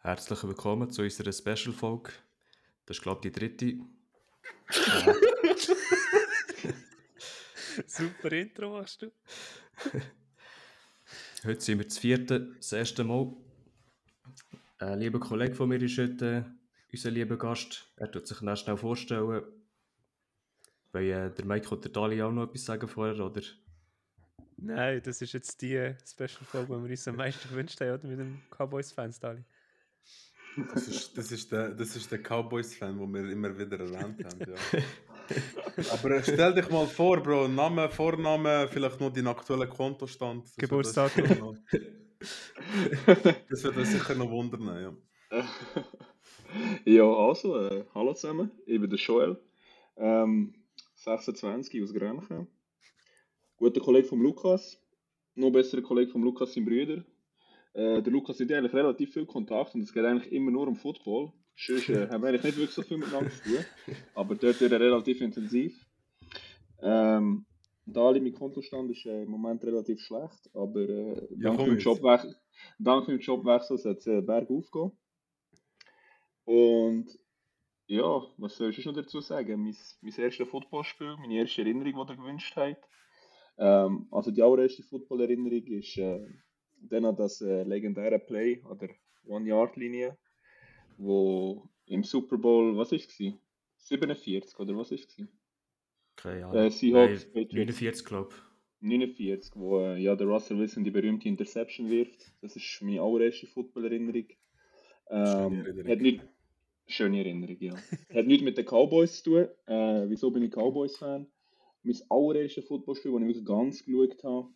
Herzlich willkommen zu unserer Special-Folge. Das ist, glaube ich, die dritte. Super Intro machst du. Heute sind wir das vierte, das erste Mal. Ein lieber Kollege von mir ist heute unser lieber Gast. Er tut sich dann schnell vorstellen. Weil äh, der Mike oder der Dali auch noch etwas sagen vorher, oder? Nein, das ist jetzt die Special-Folge, die wir uns am meisten gewünscht haben, oder? Mit dem Cowboys-Fans, Dali. Das ist, das ist der, das ist der Cowboys-Fan, den wir immer wieder erwähnt haben. Ja. Aber äh, stell dich mal vor, Bro, Name, Vorname, vielleicht noch deinen aktuellen Kontostand. Das wird noch- Das wird uns sicher noch wundern, ja. Ja, also, äh, hallo zusammen, ich bin der Joel, ähm, 26 aus Grenchen. Guter Kollege von Lukas, noch besserer Kollege von Lukas, sein Brüder. Äh, der Lukas hat eigentlich relativ viel Kontakt und es geht eigentlich immer nur um Football. Sonst äh, haben wir eigentlich nicht wirklich so viel miteinander zu tun, aber dort wird er relativ intensiv. Ähm, Dali, mein Kontostand ist äh, im Moment relativ schlecht, aber äh, dank, komm meinem jetzt. Jobwechsel, dank meinem Jobwechsel soll es äh, bergauf gehen. Und ja, was soll ich noch dazu sagen? Mein, mein erstes Footballspiel, meine erste Erinnerung, die ihr gewünscht habt. Ähm, also die allererste Football-Erinnerung ist äh, dann an das äh, legendäre Play an der One-Yard-Linie, wo im Super Bowl, was ist es? 47 oder was ist es? Keine Äh, Ahnung. Seahawks, Nein, Patriots. 49, glaube 49, wo äh, ja, der Russell Wilson die berühmte Interception wirft. Das ist meine allererste Football-Erinnerung. Ähm, Erinnerung. Hat nicht, schöne Erinnerung, ja. hat nichts mit den Cowboys zu tun. Äh, wieso bin ich Cowboys-Fan? Mein allererstes Footballspiel, das ich wirklich ganz geschaut habe,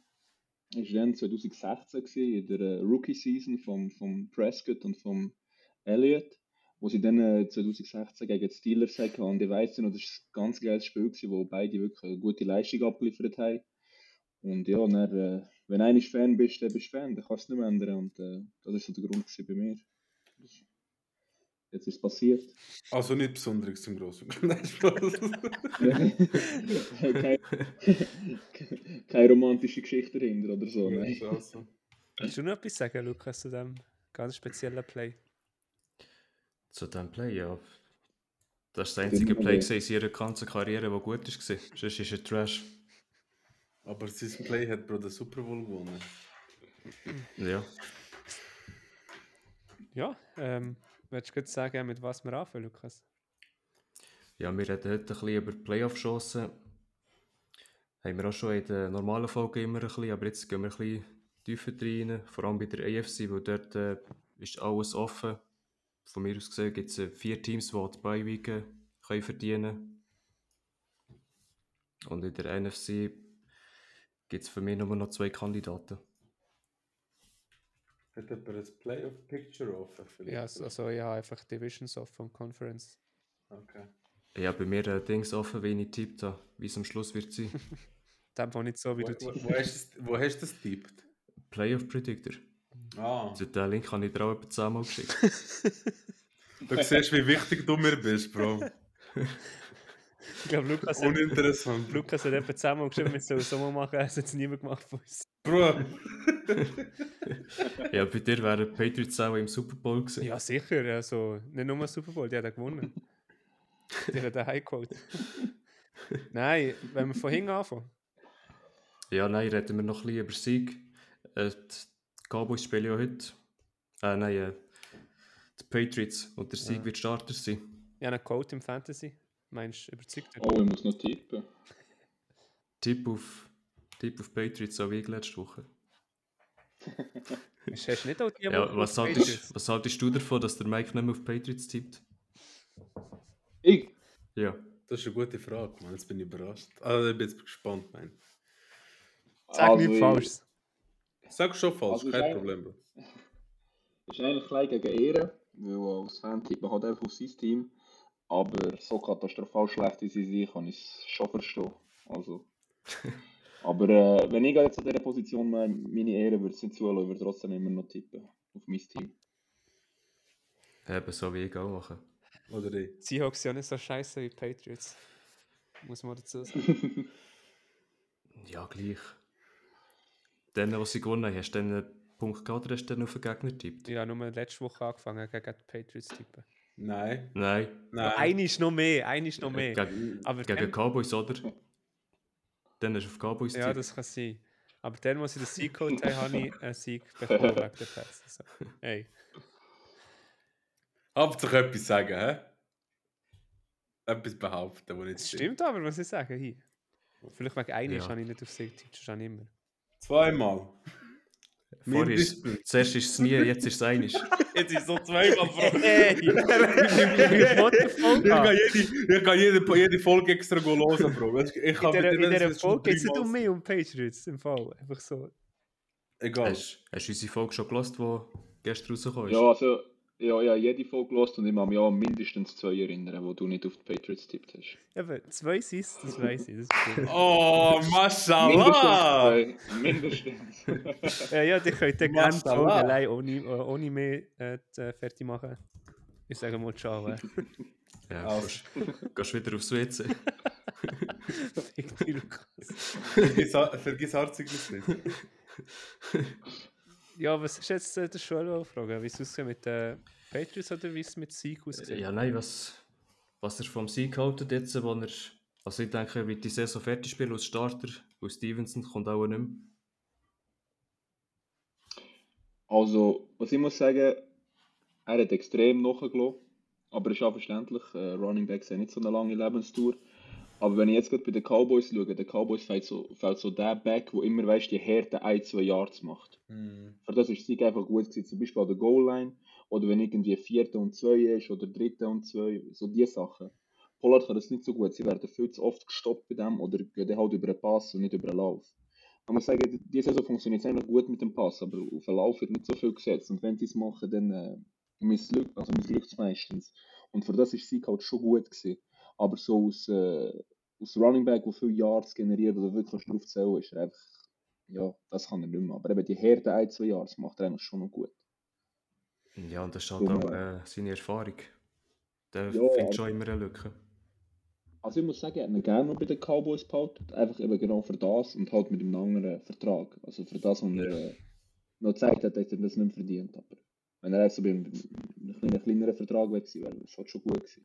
war dann 2016 gewesen, in der äh, Rookie-Season von vom Prescott und vom Elliott, wo sie dann äh, 2016 gegen die Steelers hatten. Und ich weiss noch, das war ein ganz geiles Spiel, gewesen, wo beide wirklich eine gute Leistung abgeliefert haben. Und ja, dann, äh, wenn du Fan bist, dann bist du Fan, dann kannst du es nicht mehr ändern. Und äh, das war so der Grund bei mir. Jetzt ist es passiert. Also nicht Besonderes zum Grossen. Nein, Spaß. keine, keine romantische Geschichte dahinter oder so. Nein. Also. Willst du noch etwas sagen, Lukas, zu diesem ganz speziellen Play? Zu diesem Play, ja. Das ist das einzige Play in ihrer ganzen Karriere, das gut war. Sonst ist er Trash. Aber sein Play hat Bro den Super Bowl gewonnen. Ja. Ja, ähm, willst du kurz sagen, mit was wir anfangen, Lukas? Ja, wir reden heute ein bisschen über Playoff-Chancen. Haben wir auch schon in der normalen Folge immer ein bisschen, aber jetzt gehen wir ein bisschen tiefer rein, vor allem bei der AFC, weil dort äh, ist alles offen. Von mir aus gesehen gibt es äh, vier Teams, die die Beiwege können verdienen Und in der NFC gibt es für mich nur noch zwei Kandidaten. Hat jemand ein Playoff-Picture offen? vielleicht? Ja, also, also ja, einfach Divisions of von Conference. Okay. Ich habe bei mir äh, Dings offen, wie ich tippt habe, wie es am Schluss wird sein. Dem war nicht so, wie Wo, du wo, wo, hast du, wo hast du das tippt? Playoff Predictor. Ah, Also den Link habe ich dir auch etwa zehnmal geschickt. du siehst, wie wichtig du mir bist, Bro. Ich glaube, Lukas, hat- Uninteressant. Lukas hat etwa zusammen geschrieben, wir sollen es so mal machen, es hat es niemand gemacht von uns. Bro, ja, bei dir wären die Patriots auch im Super Bowl gewesen. Ja, sicher, also nicht nur Super Bowl, die hat er gewonnen. die hat er heimgeholt. Nein, wenn wir von hinten anfangen. Ja, nein, reden wir noch ein bisschen über Sieg. Äh, die Cowboys spielen ja heute. Äh, nein, äh, die Patriots und der Sieg Ja. wird Starter sein. Ich habe einen Code im Fantasy. Meinst du, überzeugt? Oh, ich muss noch tippen. Tipp auf, Tipp auf Patriots, so wie ich letzte Woche. Hast du nicht auch die Ja, Woche was, haltest, was haltest du davon, dass der Mike nicht mehr auf Patriots tippt? Ich? Ja. das ist eine gute Frage, Mann. Jetzt bin ich überrascht. Also, ich bin jetzt gespannt, Mann. Sag Also, nicht ich- falsch. Sag schon falsch, Also, kein Problem, Bro. ist eigentlich klein gegen Ehre, weil als Fan tippt man halt einfach auf sein Team. Aber so katastrophal schlecht wie sie sind, kann ich es schon verstehen. Also. aber äh, wenn ich jetzt an dieser Position wäre, meine Ehre würde es nicht zulassen, ich würde trotzdem immer noch tippen auf mein Team. Eben so wie ich auch machen. Oder ich. Die Seahawks sind ja nicht so scheiße wie die Patriots. Muss man dazu sagen. Ja, gleich. Dann, was sie gewonnen haben, hast du dann Punkt gehabt oder hast du dann auf den Gegner getippt? Ich habe nur letzte Woche angefangen gegen die Patriots zu tippen. Nein. Nein. Nein. Eine ist noch mehr, eine ist noch Äh, mehr. Gegen, Aber gegen Cowboys, oder? Dann du auf Cowboys ja, das kann sein. Aber dann, als ich den Sieg geholt habe, habe ich einen Sieg bekommen wegen der Pets. Also, hey. Hauptsache etwas sagen, hä? Etwas behaupten, wo nicht Das stimmt aber, was ich sage. Hier. Vielleicht wegen eines Ja. habe ich nicht auf Sieg getippt, schon immer. Zweimal. Vorher ist, zuerst ist es nie, jetzt ist es einisch. Jetzt ist so zweimal, Bro. Hey! Ich an? kann jede, ich kann jede, Folge extra hören, Bro. Ich In mit in schon Folge geht es nicht um mich, um Patriots im Fall. Einfach so. Egal. Hast, hast du unsere Folge schon gelost, die gestern rausgekommen ist? Ja, also, ja, ja, jede Folge gelost und ich kann mich an mindestens zwei erinnern, wo du nicht auf die Patriots tippt hast. Eben, zwei sind es, das weiß ich. Das. Oh, Mashallah! Mindestens. Mindestens. ja, ja, die könnt ihr gerne. Folge allein ohne, ohne mehr äh, äh, fertig machen. Ich sage mal ciao. Äh. Ja, Also. gehst, gehst wieder aufs WC. Fick dich, Lukas. Vergiss, Harzignis nicht. Ja, was ist jetzt äh, der Schule fragen? Wie es aussieht mit den Patriots oder wie es mit Sieg aussieht? Ja, nein, was, was er vom Sieg haltet jetzt, wo er... Also ich denke, er wird die Saison fertig spielen als Starter. Und Stevenson kommt auch nicht mehr. Also, was ich muss sagen, er hat extrem nachgelassen, aber ist auch verständlich. Äh, Running Backs haben nicht so eine lange Lebenstour. Aber wenn ich jetzt gerade bei den Cowboys schaue, der Cowboys fällt so, fällt so der Back, wo immer weißt, die Härte ein, zwei Yards macht. Hm. Für das ist Sieg einfach gut gewesen, zum Beispiel an der Goal-Line oder wenn irgendwie Vierte und Zwei ist oder Dritte und Zwei, so die Sachen. Pollard kann das nicht so gut, sie werden viel zu oft gestoppt bei dem oder gehen halt über den Pass und nicht über den Lauf. Man muss sagen, diese Saison funktioniert es eigentlich gut mit dem Pass, aber auf den Lauf wird nicht so viel gesetzt und wenn sie es machen, dann äh, missglückt also es meistens. Und für das ist Sieg halt schon gut gewesen. Aber so aus, äh, aus Running Back, der viele Yards generiert oder wirklich drauf zählen, ist er einfach ja, das kann er nicht mehr. Aber eben die Härte ein, zwei Jahre, das macht er eigentlich schon noch gut. Ja, und das ist halt Darum, auch äh, seine Erfahrung. Der Ja, findet aber- schon immer eine Lücke. Also ich muss sagen, er hat ihn gerne noch bei den Cowboys behalten. Einfach eben genau für das und halt mit einem anderen Vertrag. Also für das, was er äh, noch gezeigt hat, hat er das nicht verdient. Aber wenn er jetzt so bei einem, einem kleineren Vertrag wäre, wäre das halt schon gut gewesen.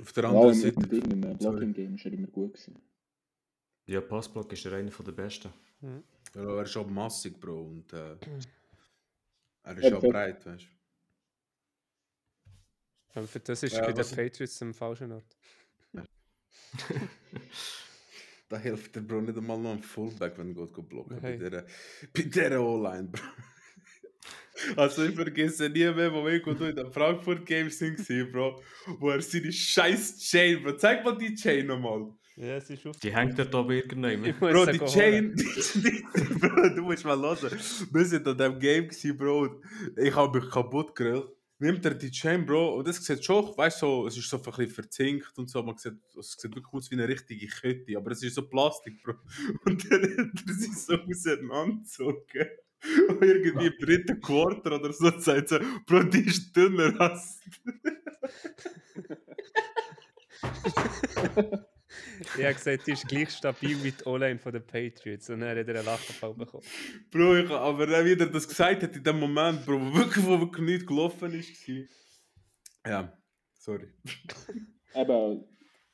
Auf der Ja, anderen im, Seite. im, Ding, im äh, Sorry. Blocking-Game ist er immer gut gewesen. Ja, Passblock ist er einer der besten. Ja, er ist auch massig, Bro. Und äh, er ist Ja, auch breit, weißt du. Aber für das ist Ja, bei den Patriots am falschen Ort. Da hilft der Bro nicht einmal noch ein Fullback, wenn er geht blocken. Hey. Bei dieser, bei dieser O-Line, Bro. Also ich vergesse nie mehr, wo wir gut in den Frankfurt Games sind, gewesen, Bro. Wo er seine scheiß Chain, Bro. Zeig mal die Chain nochmal. Ja, es ist auf. Die hängt oben irgendwann. Ich muss Bro, sie die. Chain, die, die, Bro, du musst mal hören. Wir sind an dem Game gewesen, Bro. Ich habe mich kaputt gegrillt. Nimmt er die Chain, Bro, und das sieht schon, weißt du, so, es ist so ein bisschen verzinkt und so, man sieht, es sieht wirklich aus wie eine richtige Kette, aber es ist so Plastik, Bro. Und dann hat er sich so auseinandergezogen. Und irgendwie im dritten Quarter oder so sagt er, Bro, die ist dünner als... Ich habe gesagt, die ist gleich stabil wie die O-Line von den Patriots. Und dann hat er einen Lachenfall bekommen. Bro, ich, aber dann wieder das gesagt hat in dem Moment, Bro, wo wirklich, wo wirklich nicht gelaufen ist. war. Ja, sorry. Eben,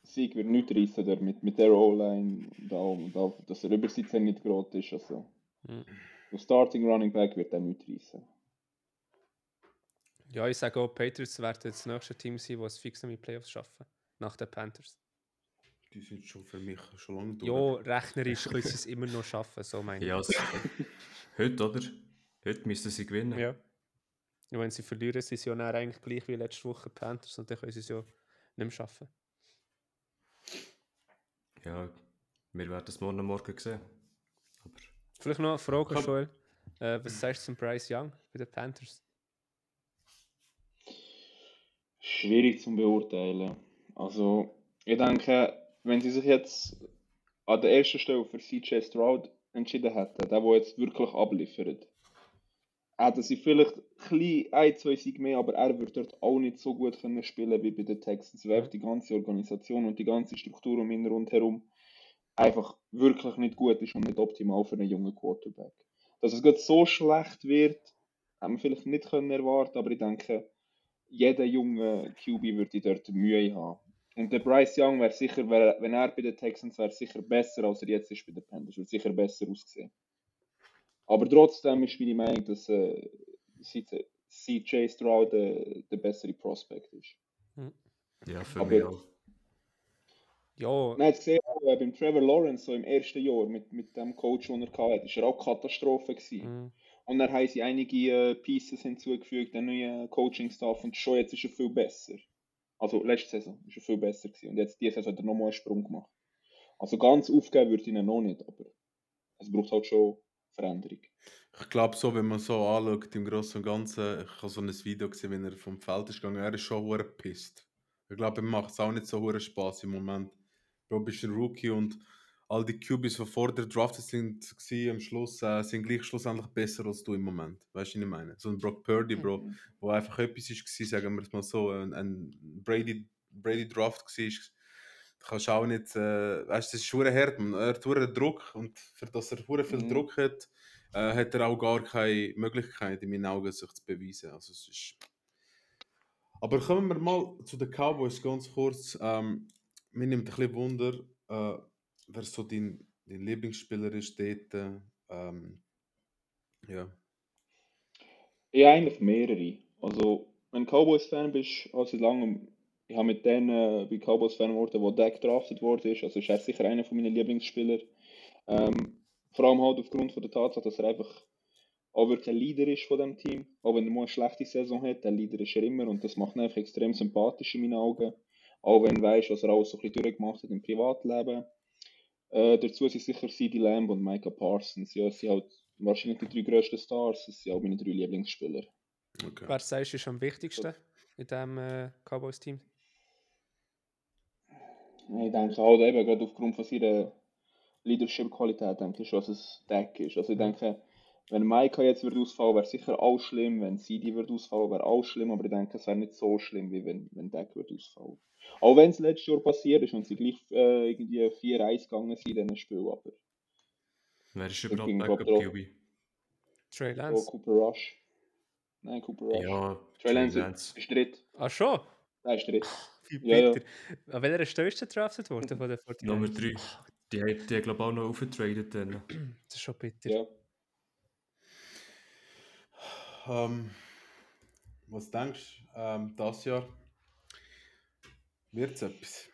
Sieg wird nicht reissen mit, mit der O-Line, da, da, dass er über 17 nicht gerade ist. Also. Mhm. Der Starting Running Back wird er nicht reissen. Ja, ich sage auch, die Patriots werden das nächste Team sein, das es fix noch in die Playoffs schaffen. Nach den Panthers. Die sind schon für mich schon lange durch. Ja, rechnerisch können sie es immer noch schaffen, so meine ich. Ja, also, heute, oder? Heute müssen sie gewinnen. Ja. Und wenn sie verlieren, sind sie ja dann eigentlich gleich wie letzte Woche die Panthers und dann können sie es ja nicht mehr schaffen. Ja, wir werden es morgen Morgen sehen. Vielleicht noch eine Frage, Komm. Joel. Äh, was sagst du zum Bryce Young bei den Panthers? Schwierig zu beurteilen. Also, ich denke, wenn sie sich jetzt an der ersten Stelle für CJ Stroud entschieden hätten, der, der jetzt wirklich abliefert, hätten sie vielleicht ein, bisschen ein zwei Siege mehr, aber er würde dort auch nicht so gut können spielen wie bei den Texans, weil einfach die ganze Organisation und die ganze Struktur um ihn rundherum einfach wirklich nicht gut ist und nicht optimal für einen jungen Quarterback. Dass es gerade so schlecht wird, haben wir vielleicht nicht können erwarten, aber ich denke, jeder junge QB würde dort Mühe haben. Und der Bryce Young wäre sicher, wär, wenn er bei den Texans wäre, sicher besser, als er jetzt ist bei den Panthers. Würde sicher besser aussehen. Aber trotzdem ist meine Meinung, dass äh, CJ Stroud der, der bessere Prospect ist. Ja, für Aber- mich auch. Ja, Man hat gesehen, äh, beim Trevor Lawrence so im ersten Jahr mit, mit dem Coach, den er hatte, ist er auch Katastrophe gewesen. mhm. Und dann haben sie einige äh, Pieces hinzugefügt, den neuen Coaching-Staff und schon jetzt ist er viel besser. Also letzte Saison ist er viel besser gewesen und jetzt diese Saison hat er nochmal einen Sprung gemacht. Also ganz aufgeben würde ich ihn noch nicht, aber es braucht halt schon Veränderung. Ich glaube so, wenn man so anschaut, im Großen und Ganzen, ich habe so ein Video gesehen, wenn er vom Feld ist gegangen, er ist schon hure pisst. Ich glaube, ihm macht es auch nicht so hure Spaß im Moment. Du bist ein Rookie und all die QBs, die vor der Draft sind, waren, am Schluss, äh, sind gleich schlussendlich besser als du im Moment. Weißt du, was ich meine? So ein Brock Purdy, Bro, Mhm. wo einfach etwas war, sagen wir es mal so, ein, ein Brady, Brady Draft war. Du kannst auch nicht, äh, weißt du, das ist hure hart, man. er hat hure Druck und für das er viel Mhm. Druck hat, äh, hat er auch gar keine Möglichkeit, in meinen Augen, sich zu beweisen. Also es ist... Aber kommen wir mal zu den Cowboys ganz kurz. Ähm, mir nimmt ein bisschen Wunder, äh, wer so dein, dein Lieblingsspieler ist dort. Ähm, ja. Ja, eigentlich mehrere. Also, wenn du Cowboys-Fan bist, also seit langem, ich habe mit denen äh, bei Cowboys-Fan geworden, wo drafted worden ist, also ist er sicher einer von meinen Lieblingsspieler. Ähm, vor allem halt aufgrund von der Tatsache, dass er einfach auch wirklich ein Leader ist von dem Team. Auch wenn er mal eine schlechte Saison hat, der Leader ist er immer und das macht ihn einfach extrem sympathisch in meinen Augen. Auch wenn du weißt, was er alles so ein bisschen durchgemacht hat im Privatleben. Äh, dazu sind sicher CD Lamb und Micah Parsons. Ja, es sind halt wahrscheinlich die drei grössten Stars. Das sind auch meine drei Lieblingsspieler. Okay. wer sagst du ist am wichtigsten in diesem äh, Cowboys-Team? Ich denke auch eben, gerade aufgrund von seiner Leadership-Qualität, denke ich schon, dass es Deck ist. Also ich denke, wenn Maika jetzt würde ausfallen, wäre sicher auch schlimm. Wenn CD würde ausfallen, wäre auch schlimm. Aber ich denke, es wäre nicht so schlimm, wie wenn, wenn Deck würde ausfallen. Auch wenn es letztes Jahr passiert ist und sie gleich äh, irgendwie 4-1 gegangen sind in diesem Spiel. Aber Wer ist überhaupt ging Backup drauf. QB? Trey so Lance. Cooper Rush. Nein, Cooper Rush. Ja, Trey Lance Lance. ist dritt. Ah, schon? Nein, ist dritt. Wie Ja, ja. An welcher Stelle ist der drafted worden von der 49ers? Nummer 3. Die haben die, glaube ich, auch noch aufgetradet. Dann. Das ist schon bitter. Ja. Ähm, was denkst du, ähm, das Jahr? Wird es etwas?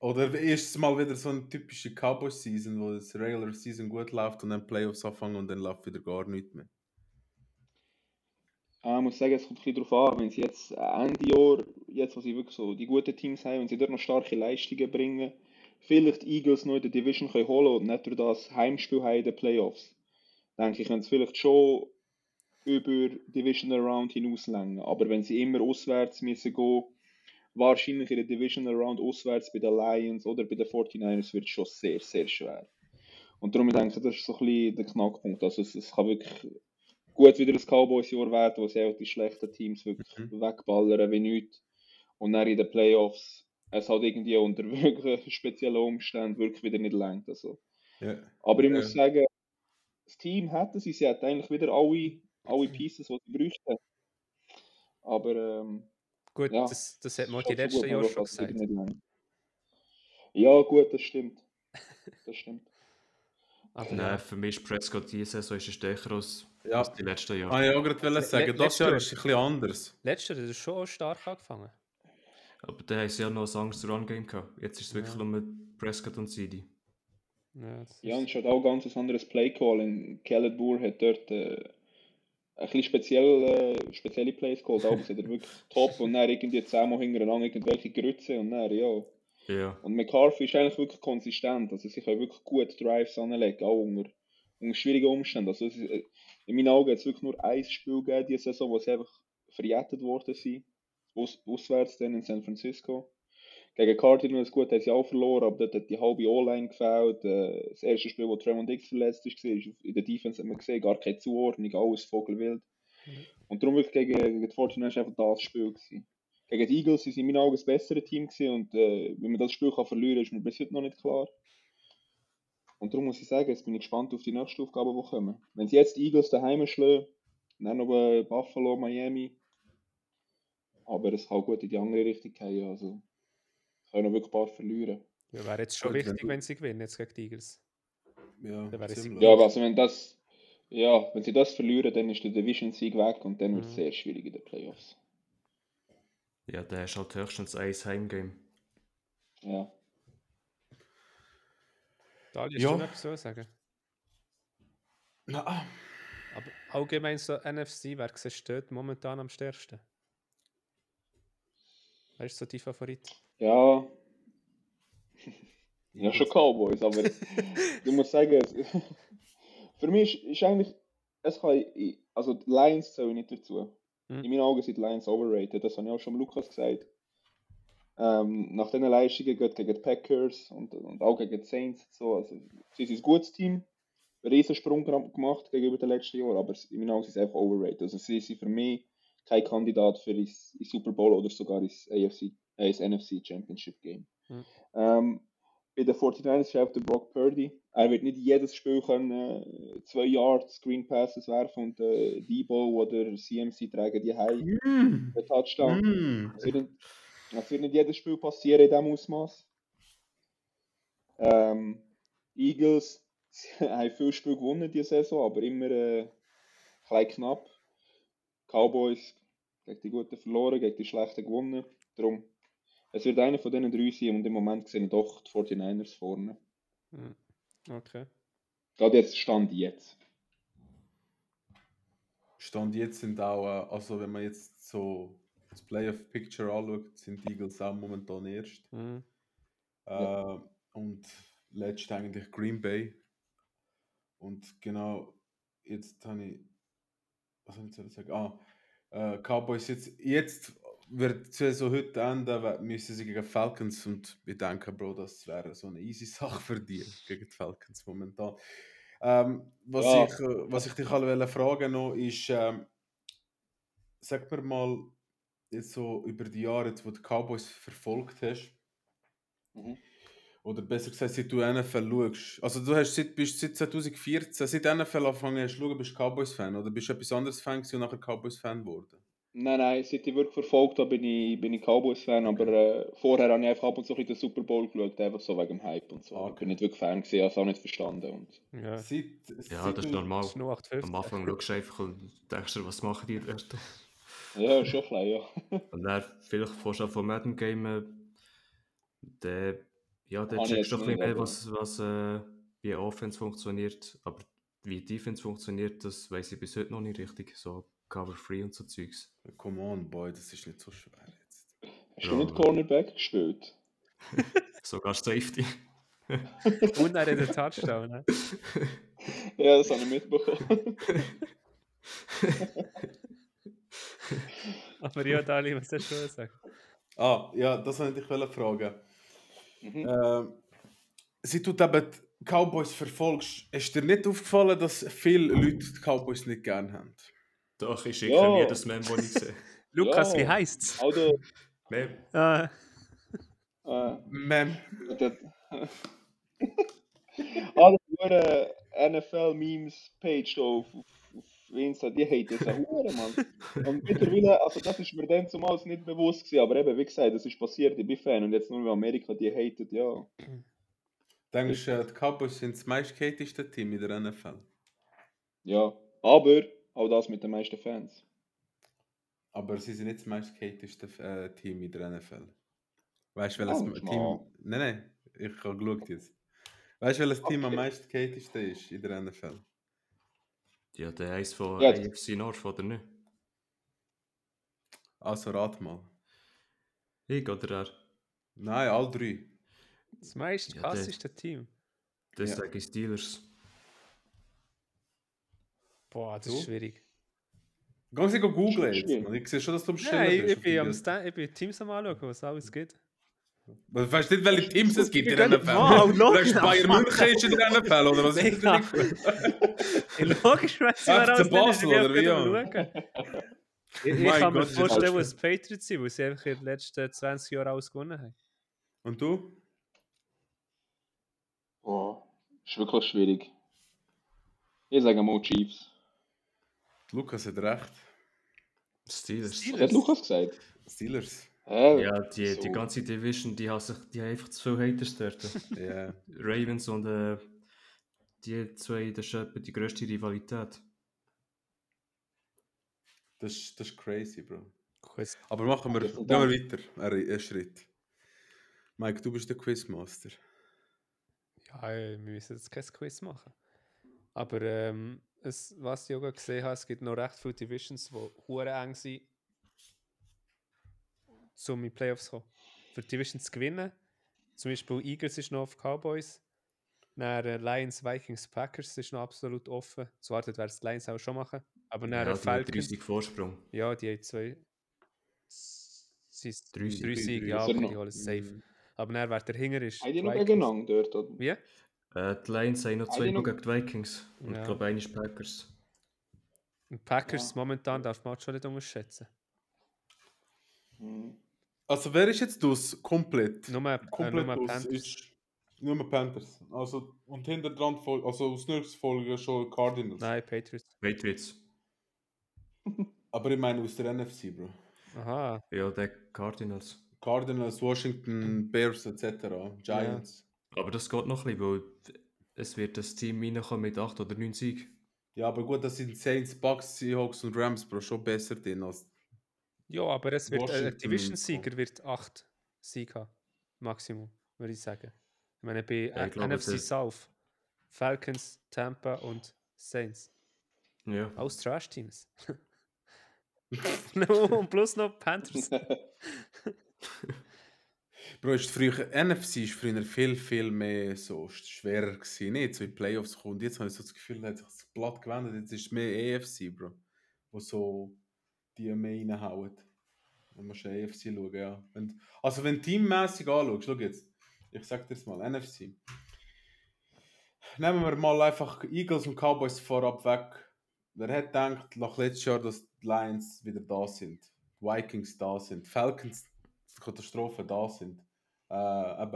Oder ist es mal wieder so eine typische Cowboys-Season, wo das Regular Season gut läuft und dann Playoffs anfangen und dann läuft wieder gar nichts mehr? Ah, ich muss sagen, es kommt ein bisschen darauf an, wenn sie jetzt Ende Jahr, jetzt wo sie wirklich so die guten Teams haben, wenn sie dort noch starke Leistungen bringen, vielleicht die Eagles noch in der Division können holen und nicht durch das Heimspiel haben in den Playoffs, denke ich, können sie vielleicht schon über Divisional Round hinauslängen. Aber wenn sie immer auswärts müssen gehen, wahrscheinlich in der Divisional Round auswärts bei den Lions oder bei den 49ers wird es schon sehr, sehr schwer. Und darum denke ich, das ist so ein bisschen der Knackpunkt. Also es, es kann wirklich gut wieder ein Cowboys-Jahr werden, wo sie auch die schlechten Teams wirklich Mhm. wegballern wie nichts. Und dann in den Playoffs es halt irgendwie unter wirklich speziellen Umständen wirklich wieder nicht lenkt. Also. Ja. Aber ich Ja. muss sagen, das Team hätten sie, sie hätten eigentlich wieder alle, alle Mhm. Pieces, die sie bräuchten. Aber ähm, Gut, ja, das, das hat man schon die letzten Jahre schon gesagt. Ja, gut, das stimmt. Das stimmt. Aber Nein, für mich ist Prescott diese Saison ist er stärker als, Ja. als die letzten Jahre. Ah, ja, ich wollte gerade sagen, das Jahr letztes ist ein bisschen anders. Letzter, das ist schon auch stark angefangen. Aber da haben sie ja noch ein anderes Run-Game gehabt. Jetzt ist es wirklich Ja. nur mit Prescott und CD. Ja, Ja, und es hat auch ganz ein anderes Play-Calling. Khaled Boer hat dort äh, ein bisschen speziell, äh, spezielle Plays geholt, aber sie hat er wirklich top und dann irgendwie zehnmal hintereinander irgendwelche Grütze und dann, ja. Ja, Und McCarthy ist eigentlich wirklich konsistent, also sie können wirklich gut Drives anlegen, auch unter, unter schwierigen Umständen. Also es ist, äh, in meinen Augen hat es wirklich nur ein Spiel gegeben diese Saison, wo sie einfach verjettet worden sind, Aus, auswärts dann in San Francisco. Gegen Cardinals, gut, haben sie auch verloren, aber dort hat die halbe O-Line gefällt. Äh, Das erste Spiel, wo Tremont Dix verletzt war, ist in der Defense hat man gesehen, gar keine Zuordnung, alles vogelwild. Mhm. Und darum wirklich gegen, gegen die Fortiners einfach das Spiel gewesen. Gegen die Eagles sind sie in meinen Augen das bessere Team gewesen und äh, wie man das Spiel kann verlieren kann, ist mir bis heute noch nicht klar. Und darum muss ich sagen, jetzt bin ich gespannt auf die nächsten Aufgaben, die kommen. Wenn sie jetzt die Eagles daheim schlagen, dann noch Buffalo, Miami, aber es kann gut in die andere Richtung gehen. Also können wirklich ein paar verlieren. Ja, wäre jetzt schon Gut, wichtig, wenn sie gewinnen jetzt gegen die Eagles. Ja, Dann wäre. Ja, aber also wenn das, ja, wenn sie das verlieren, dann ist der Division-Sieg weg und dann wird es Mhm. sehr schwierig in den Playoffs. Ja, der ist halt höchstens ein Heimgame. Ja. Dali, hast Ja. du noch etwas zu sagen? Na, Aber allgemein so NFC, wer siehst du dort momentan am stärksten? Wer ist so dein Favorit? Ja. Ja, schon Cowboys, aber du musst sagen, für mich ist, ist eigentlich, es kann, ich- also die Lions zählen nicht dazu. Mhm. In meinen Augen sind die Lions overrated, das habe ich auch schon Lukas gesagt. Ähm, nach diesen Leistungen geht gegen die Packers und, und auch gegen die Saints, so, also sie sind ein gutes Team, einen Riesensprung gemacht gegenüber den letzten Jahren, aber in meinen Augen sind sie einfach overrated. Also sie sind für mich kein Kandidat für ins Super Bowl oder sogar ins AFC, äh, ins NFC Championship Game. Mhm. Ähm, bei den 49ers ist auch der Brock Purdy. Er wird nicht jedes Spiel können, äh, zwei Yards Screen Passes werfen und äh, Debo oder CMC tragen die heim. Mm. Touchdown. Mm. Es wird, nicht, es wird nicht jedes Spiel passieren in diesem Ausmaß. Ähm, Eagles haben viele Spiele gewonnen diese Saison, aber immer äh, klein knapp. Cowboys gegen die Guten verloren, gegen die Schlechten gewonnen. Darum, es wird einer von diesen drei sein und im Moment sehe ich doch die 49ers vorne. Hm. Okay. Gerade jetzt Stand jetzt. Stand jetzt sind auch, äh, also wenn man jetzt so das Playoff-Picture anschaut, sind die Eagles auch momentan erst. Hm. Äh, und letzt eigentlich Green Bay. Und genau, jetzt habe ich, was soll ich jetzt sagen? Ah, äh, Cowboys jetzt, jetzt wird die Saison heute enden, müssen sie gegen Falcons und ich denke, Bro, das wäre so eine easy Sache für die gegen die Falcons momentan. Ähm, was, Ja. ich, äh, was ich dich alle fragen noch ist, ähm, sag mir mal, jetzt so über die Jahre, jetzt, wo du die Cowboys verfolgt hast, Mhm. oder besser gesagt, seit du NFL schaust. Also du hast seit, bist seit 2014, seit NFL angefangen hast schauen, bist du Cowboys-Fan oder bist du etwas anderes Fan und nachher Cowboys-Fan geworden? Nein, nein, seit ich wirklich verfolgt habe, bin ich, bin ich Cowboys-Fan, aber äh, vorher habe ich einfach ab und zu ein den Super Bowl geschaut, einfach so wegen dem Hype und so. Ah, Ich okay. bin nicht wirklich Fan gewesen, habe es auch nicht verstanden. Und Ja. Seit, Ja, seit das ist normal. Das ist nur 850. Am Anfang schaust du einfach und denkst dir, was machen die dort? ja, schon klein, ja. Und dann vielleicht auch von Madden Game, der, ja, der ich checkst du ein bisschen nicht, mehr, was, was äh, wie Offense funktioniert, aber wie Defense funktioniert, das weiß ich bis heute noch nicht richtig. So Cover Free und so Zeugs. Come on, boy, das ist nicht so schwer jetzt. Hast du nicht Cornerback gespielt? Sogar Safety. Und er hat einen Touchdown. Ne? Ja, das habe ich mitbekommen. Aber ja, Dali, was hast du schon gesagt? Ah, ja, das wollte ich fragen. Mhm. Ähm, seit du eben die Cowboys verfolgst, ist dir nicht aufgefallen, dass viele Leute die Cowboys nicht gerne haben? Doch, ich schicke Ja. mir jedes Mem, das ich sehe. Lukas, Ja. wie heißt's? Auch der, Mem. Ah, äh, Mem. ah, der NFL-Memes-Page auf, auf, auf Insta, die hat das auch Mann. Und mittlerweile, also das ist mir dann zumal nicht bewusst gewesen, aber eben, wie gesagt, das ist passiert, ich bin Fan und jetzt nur weil Amerika die hatet, ja. Denkst du, äh, die Cowboys sind das meistgehateste Team in der NFL? Ja, aber auch das mit den meisten Fans. Aber sie sind nicht das meistgehateste äh, Team in der NFL. Weißt du, welches Oh, Team. mal. Nein, nein, ich habe geschaut jetzt. Weißt du, welches Team am Okay. meistgehateste ist in der NFL? Ja, der eins von Ja. AFC North, oder nicht? Also rat mal. Ich oder er? Nein, alle drei. das meist Ja, der- krasseste Team. Das Ja. sage ich Steelers. Boah, das Du? ist schwierig. Gehen Sie go googlen Schwierig. jetzt. Ich sehe schon, dass du am Ja, Stellen ich, bist. ich, bin am auf Sta ich bin Teams am anschauen, was alles gibt. dem- Weißt du nicht, welche Teams es gibt in der NFL? Du sagst, logisch, Bayern. München ist in der NFL, oder was ist das Logisch, wenn sie FC mir alles Basel, oder wie, ja? Ich, ich kann mir Gott, das ist vorstellen, was Patriots sind, weil sie einfach in den letzten 20 Jahren alles gewonnen haben. Und du? Boah, Ist wirklich schwierig. Ich sage mal Chiefs. Lukas hat recht. Steelers. Was hat Lukas gesagt? Steelers. Hä? Ja, die, die So. ganze Division, die, hat sich, die haben einfach zu viele Haters dort. Ja. Ravens und äh, die zwei, das ist etwa die grösste Rivalität. Das, ist- das ist crazy, Bro. Quiz. Aber machen wir, gehen wir weiter. Einen, Schritt. Mike, du bist der Quizmaster. Ja, wir müssen jetzt kein Quiz machen. Aber ähm, es, was ich auch gesehen habe, es gibt noch recht viele Divisions, die hure eng sind, um in die Playoffs zu kommen. Für die Divisions zu gewinnen, zum Beispiel Eagles ist noch auf Cowboys, dann äh, Lions, Vikings, Packers ist noch absolut offen. So wartet, wer es die Lions auch schon machen. Aber dann Ja, ja, die haben Falcons, 30 Vorsprung. ja, die haben zwei. Sie ist Drei Siege. 3 Siege, Drei ja, Siege. okay, die alles safe. Aber dann, wer der Hinger ist. Haben die noch gegeneinander dort? Oder? Wie? Äh, die Lions haben noch zwei noch- gegen die Vikings. Und Ja. ich glaube, eine ist Packers. Und Packers Ja. momentan darf man auch schon nicht unterschätzen. Hm. Also, wer ist jetzt das? Komplett. Nur, äh, Komplett nur aus Panthers. ist nur Panthers. Also, und hinter dran, also aus nächster Folge schon Cardinals. Nein, Patriots. Patriots. Aber ich meine aus der NFC, Bro. Aha. Ja, der Cardinals. Cardinals, Washington, Bears etc. Giants. Aber das geht noch ein bisschen, weil es wird das Team reinkommen mit 8 oder 9 Siegen. Ja. aber gut, das sind Saints, Bucks, Seahawks und Rams, Bro, schon besser drin als. Ja, aber es wird, äh, ein Division-Sieger wird 8 Siege haben. Maximum, würde ich sagen. Ich meine, bei Ja, ich äh, glaube, NFC South, Falcons, Tampa und Saints. Ja. Aus Trash-Teams. und plus noch Panthers. Bro, ist früher, NFC ist früher viel, viel mehr so schwerer gewesen, nicht so in die Playoffs kommt. Jetzt habe ich so das Gefühl, hat sich das Blatt gewendet. Jetzt ist es mehr EFC, Bro, wo so die mehr reinhauen. Dann musst du AFC schauen, ja. Wenn, also wenn du teammäßig anschaust, schau jetzt, ich sag dir das mal, NFC. Nehmen wir mal einfach Eagles und Cowboys vorab weg. Wer hat gedacht, nach letztes Jahr, dass die Lions wieder da sind, die Vikings da sind, Falcons Katastrophe da sind. Äh, eben,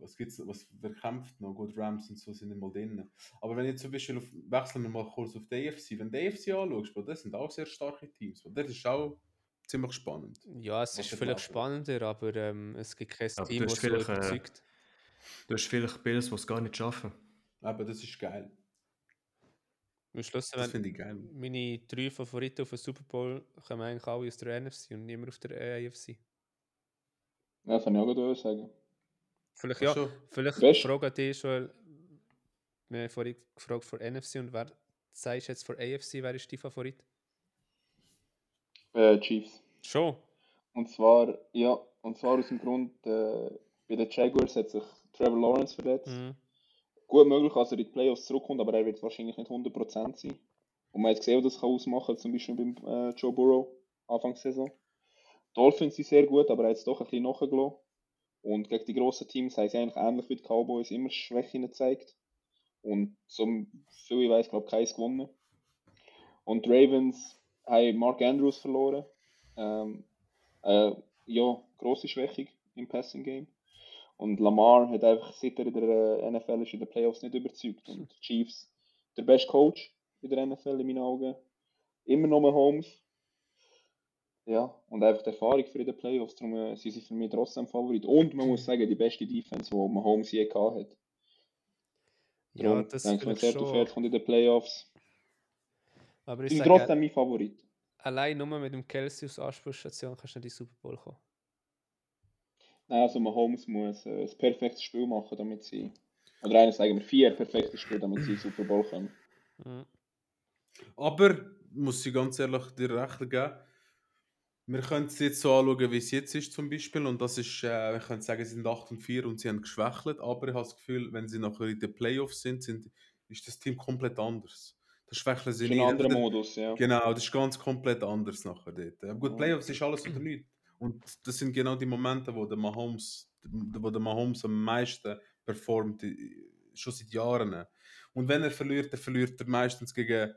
was gibt's, was, wer kämpft noch? Gut, Rams und so sind nicht mal drin. Aber wenn jetzt zum Beispiel, auf, wechseln wir mal kurz auf die AFC, wenn du die AFC anschaust, Bro, das sind auch sehr starke Teams. Bro. Das ist auch ziemlich spannend. Ja, es ist vielleicht spannender, aber ähm, es gibt kein Aber Team, das so vielleicht, äh, überzeugt. Du hast vielleicht Bills, die es gar nicht schaffen. Aber das ist geil. Am Schluss, Das finde ich geil. meine drei Favoriten auf den Super Bowl kommen eigentlich alle aus der NFC und niemand auf der AFC. Ja, das kann ich auch gerade sagen. Vielleicht, ja, so. vielleicht Weißt- frage dich schon, wir haben vorhin gefragt vor NFC und wer sagst du jetzt vor AFC, wer ist dein Favorit? Äh, Chiefs. Schon? Und zwar, ja, und zwar aus dem Grund, äh, bei den Jaguars hat sich Trevor Lawrence verletzt. Mhm. Gut möglich, dass er in die Playoffs zurückkommt, aber er wird wahrscheinlich nicht 100% sein. Und man hat gesehen, was das kann ausmachen kann, zum Beispiel beim äh, Joe Burrow, Anfangssaison. Dolphins sind sehr gut, aber er hat es doch ein bisschen nachgelassen. Und gegen die grossen Teams haben sie eigentlich ähnlich wie die Cowboys immer Schwächen gezeigt. Und so viel ich weiß, glaube ich, keins gewonnen. Und die Ravens haben Mark Andrews verloren. Ähm, äh, ja, grosse Schwächung im Passing Game. Und Lamar hat einfach, seit er in der äh, NFL ist, in den Playoffs nicht überzeugt. Und die Chiefs, der beste Coach in der NFL in meinen Augen. Immer noch Holmes. Ja, und einfach die Erfahrung für den Playoffs. Darum äh, sind sie für mich trotzdem Favorit. Und man muss sagen, die beste Defense, die Mahomes je gehabt hat. Ja, Darum das denke ich, wenn schon. hart kommt in den Playoffs, Aber ich sind sage, trotzdem mein Favorit. allein nur mit dem Kelsey aus Anspruchsstation kannst du nicht in die Super Bowl kommen. Nein, also Mahomes muss äh, ein perfektes Spiel machen, damit sie, oder eigentlich sagen wir vier perfekte Spiele, damit sie in den Super Bowl kommen. Mhm. Aber, muss ich ganz ehrlich dir recht geben, wir können es jetzt so anschauen, wie es jetzt ist zum Beispiel. Und das ist, äh, wir können sagen, sie sind 8 und 4 und sie haben geschwächelt. Aber ich habe das Gefühl, wenn sie nachher in den Playoffs sind, sind ist das Team komplett anders. Da schwächeln sie ist ein nicht. anderer Modus, ja. Genau, das ist ganz komplett anders nachher dort. Aber gut. Playoffs ist alles oder nichts. Und das sind genau die Momente, wo der Mahomes, wo der Mahomes am meisten performt, i- schon seit Jahren. Und wenn er verliert, dann verliert er meistens gegen,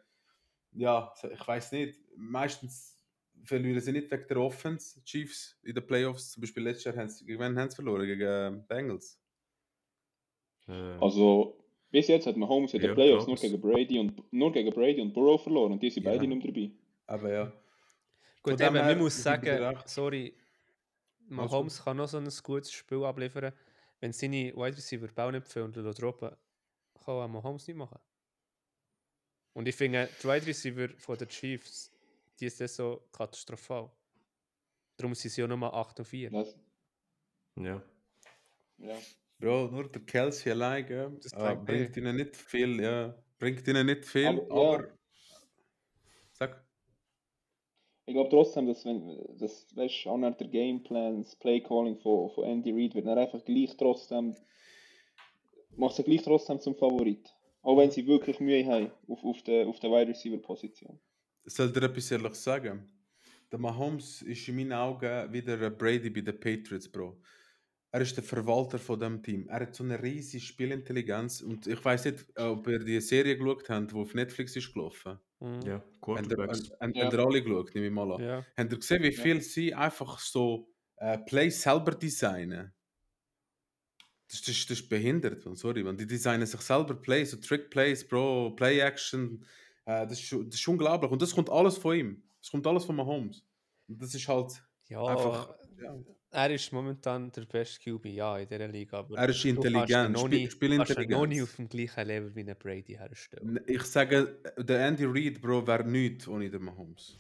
ja, ich weiß nicht, meistens verlieren sie nicht wegen der Offense, Chiefs in den Playoffs. Zum Beispiel letztes Jahr haben sie, gegen wen haben sie verloren? Gegen äh, Bengals. Äh, Also, Bis jetzt hat Mahomes in den Ja, Playoffs nur gegen, Brady und, nur gegen Brady und Burrow verloren und die sind Ja. beide nicht mehr dabei. Aber ja. Gut, Von eben, man muss sagen, sorry, Mahomes kann noch so ein gutes Spiel abliefern. Wenn seine Wide Receiver Ball nicht füllen und droppen, kann auch Mahomes nicht machen. Und ich finde, die Wide Receiver von den Chiefs, die ist das so katastrophal. Darum sind sie ja nur 8 und 4. Das, Ja. ja. Bro, nur der Kelsey allein, gell, Das äh, bringt ihnen nicht viel, ja. Bringt ihnen nicht viel, Aber, aber. ja. Sag. Ich glaube trotzdem, dass wenn das weißt, auch nach der Gameplan, das Playcalling von, von Andy Reid wird dann einfach gleich trotzdem macht sie gleich trotzdem zum Favorit. Auch wenn sie wirklich Mühe haben auf, auf der auf der Wide Receiver Position. Soll dir etwas ehrlich sagen? Der Mahomes ist in meinen Augen wieder ein Brady bei den Patriots, Bro. Er ist der Verwalter von dem Team. Er hat so eine riesige Spielintelligenz und ich weiß nicht, ob ihr die Serie geschaut habt, die auf Netflix ist gelaufen. Mhm. Ja, Quarterbacks. habt Ja. ihr alle geschaut, nehme ich mal an. Ja. Habt ihr gesehen, wie Ja. viel sie einfach so äh, Plays selber designen? Das, das, das ist behindert, man, sorry. Man. Die designen sich selber Plays, so Trick-Plays, Bro, Play-Action. Äh, das, ist, schon- das ist unglaublich. Und das kommt alles von ihm. Das kommt alles von Mahomes. Und das ist halt ja, einfach. Ja. er ist momentan der beste QB ja, in dieser Liga. Aber Er ist intelligent, noch Spiel- nie- kannst ihn noch Spielintelligenz. nie auf dem gleichen Level wie ein Brady herstellen. Ich sage, der Andy Reid, Bro, wäre nichts ohne den Mahomes.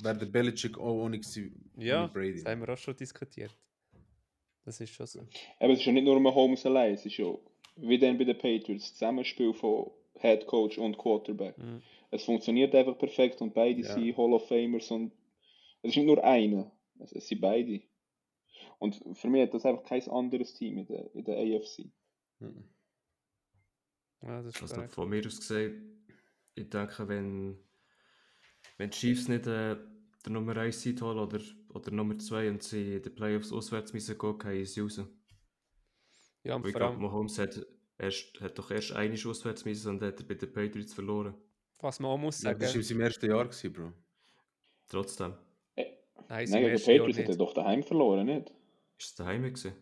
Wäre der Belichick auch ohne Ja, Brady. das haben wir auch schon diskutiert. Das ist schon so. Aber es ist ja nicht nur Mahomes allein, es ist ja wie dann bei den Patriots, das Zusammenspiel von Head Coach und Quarterback. Mhm. Es funktioniert einfach perfekt und beide Ja. sind Hall of Famers und es ist nicht nur einer, es, es sind beide. Und für mich hat das einfach kein anderes Team in der, in der AFC. Mhm. Ja, das ist Also von mir aus gesehen, ich denke, wenn, wenn die Chiefs nicht äh, der Nummer 1 Seed holen oder, oder Nummer 2 und sie in den Playoffs auswärts müssen gehen, gehen sie raus. Ja, und Weil ich vor allem, Mahomes hat, erst, hat doch erst eine auswärts müssen und hat er bei den Patriots verloren. was man auch muss Ja, sagen, das war in seinem ersten Jahr, gewesen, Bro. Trotzdem. nein, Nein, sie gegen die Patriots hat er doch daheim verloren, nicht? Ist es daheim gewesen?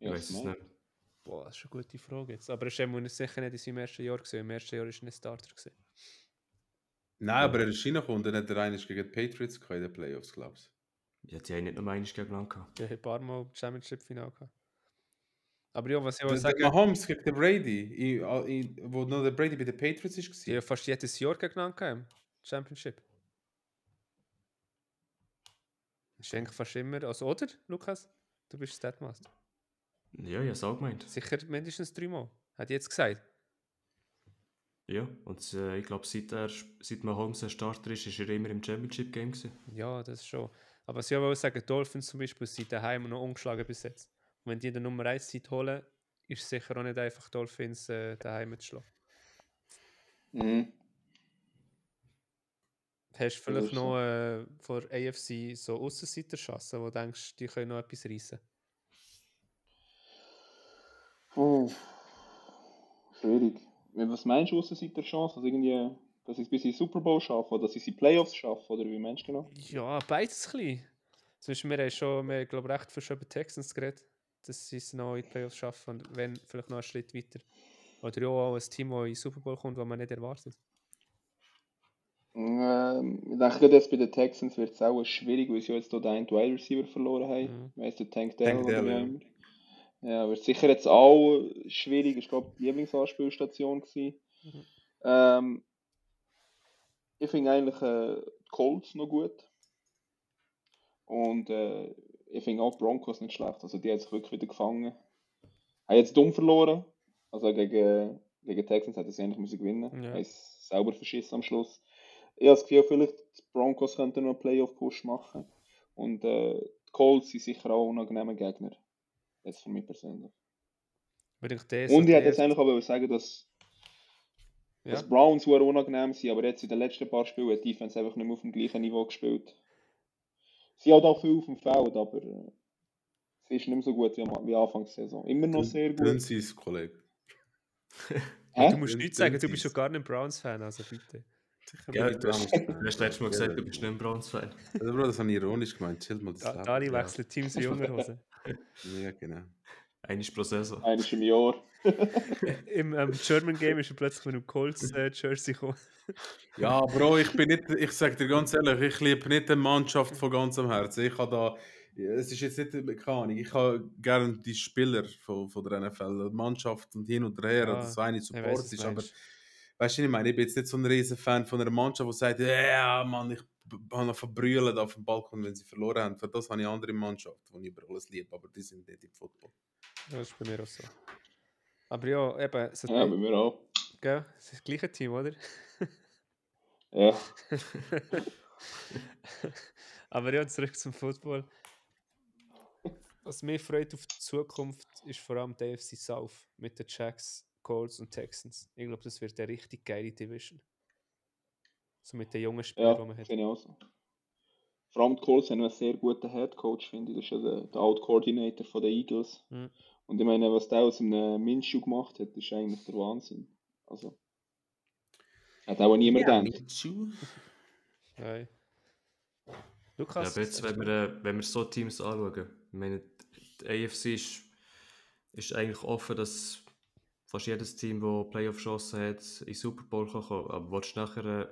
Ich Ja, weiß es nein. nicht. Boah, das ist eine gute Frage jetzt. Aber er war sicher nicht in seinem ersten Jahr. Gewesen. Im ersten Jahr war er ein Starter. Gewesen. Nein, aber er ist reingekommen und dann hat er eigentlich gegen die Patriots in den Playoffs, glaubst Ja, die haben nicht nur einmal gegeneinander gehabt. Der hat ein paar Mal im Championship-Final gehabt. Aber ja, was ich du? auch Der, der sagen Mahomes gegen den Brady, in, in, wo noch der Brady bei den Patriots ist, die haben fast jedes Jahr gegeneinander gehabt im Championship. Das ist eigentlich fast immer. Also, oder, Lukas? Du bist Statmaster. Ja, ich habe es auch gemeint. Sicher mindestens dreimal. Hat jetzt gesagt. Ja, und äh, ich glaube, seit, er, seit Mahomes ein Starter ist, ist er immer im Championship-Game gewesen. Ja, das schon. Aber was ich auch will sagen, Dolphins zum Beispiel sind daheim noch ungeschlagen bis jetzt. Wenn die den Nummer 1 Seed holen, ist es sicher auch nicht einfach, Dolphins äh, daheim zu schlagen. Mhm. Hast du vielleicht noch äh, von AFC so Aussenseiter-Chancen, wo du denkst, die können noch etwas reissen? Puh. Schwierig. Was meinst du, der Chance, dass, irgendwie, dass sie es bis in Super Bowl schaffen oder dass sie es in die Playoffs schaffen? Oder wie meinst du genau? Ja, beides ein bisschen. Zum Beispiel, wir haben schon, wir haben, glaube recht viel über Texans geredet, dass sie es noch in die Playoffs schaffen und wenn, vielleicht noch einen Schritt weiter. Oder ja, auch ein Team, das in den Super Bowl kommt, das man nicht erwartet. Ähm, ich denke, jetzt bei den Texans wird es auch schwierig, weil sie jetzt hier den einen Wide Receiver verloren haben. Mhm. Weißt du, Tank Dell Tank oder Dell, ja. wird sicher jetzt auch schwierig. Ich glaube, die Lieblingsanspielstation gewesen. Mhm. Ähm, ich finde eigentlich äh, die Colts noch gut. Und äh, ich finde auch Broncos nicht schlecht. Also die haben sich wirklich wieder gefangen. Haben jetzt dumm verloren. Also gegen, gegen Texans hätten sie eigentlich müssen gewinnen müssen. Ja. Haben es selber verschissen am Schluss. Ich habe das Gefühl, vielleicht die Broncos könnten noch einen Playoff-Push machen. Und äh, die Colts sind sicher auch unangenehme Gegner. Jetzt für mich persönlich. Und ich hätte jetzt eigentlich auch sagen, dass, Ja. dass die Browns sehr unangenehm sind, aber jetzt in den letzten paar Spielen hat die Defense einfach nicht mehr auf dem gleichen Niveau gespielt. Sie hat auch viel auf dem Feld, aber äh, sie ist nicht mehr so gut wie, am- wie Anfangs der Saison. Immer noch sehr gut. sein, Kollege. Hä? Du musst nichts sagen, du bist schon gar nicht Browns-Fan, also bitte. Ja, du hast, Browns. du hast letztes Mal gesagt, du bist nicht ein Browns-Fan. Also, Bro, das habe ich ironisch gemeint. Chill mal das Da. Dani wechselt Teams wie Unterhose. Ja, genau. Eines pro Saison. Eines im Jahr. Im ähm, German Game ist er plötzlich mit einem Colts äh, Jersey gekommen. Ja, Bro, ich bin nicht, ich sag dir ganz ehrlich, ich liebe nicht die Mannschaft von ganzem Herzen. Ich habe da, es ist jetzt nicht, keine Ahnung, ich habe gerne die Spieler von, von der NFL, die Mannschaft und hin und her, Ja, und das eine Support was ist, aber weißt du, ich meine, ich bin jetzt nicht so ein riesen Fan von einer Mannschaft, die sagt, ja, Mann, ich habe verbrüllt auf dem Balkon, wenn sie verloren haben. Für das habe ich andere Mannschaften, die ich über alles liebe, aber die sind nicht im Football. Ja, das ist bei mir auch so. Aber ja, eben, so, Ja, bei mir auch. gell, es ist das gleiche Team, oder? Ja. Aber ja, zurück zum Football. Was mich freut auf die Zukunft, ist vor allem der AFC South mit den Jacks, Colts und Texans. Ich glaube, das wird eine richtig geile Division. So mit den jungen Spielern, die Ja, man hat. sehe ich auch so. Vor allem die Colts haben einen sehr guten Head Coach, finde ich. Das ist ja der, der Out-Coordinator von den Eagles. Mhm. Und ich meine, was der aus einem Minshew gemacht hat, ist eigentlich der Wahnsinn. Also, hat auch niemand gedacht. Nein. Ja, Lukas, aber jetzt, wenn wir, äh, wenn wir so Teams anschauen, ich meine, die AFC ist, ist eigentlich offen, dass fast jedes Team, das Playoff-Chancen hat, in den Super Bowl kann kommen. Aber willst du nachher äh,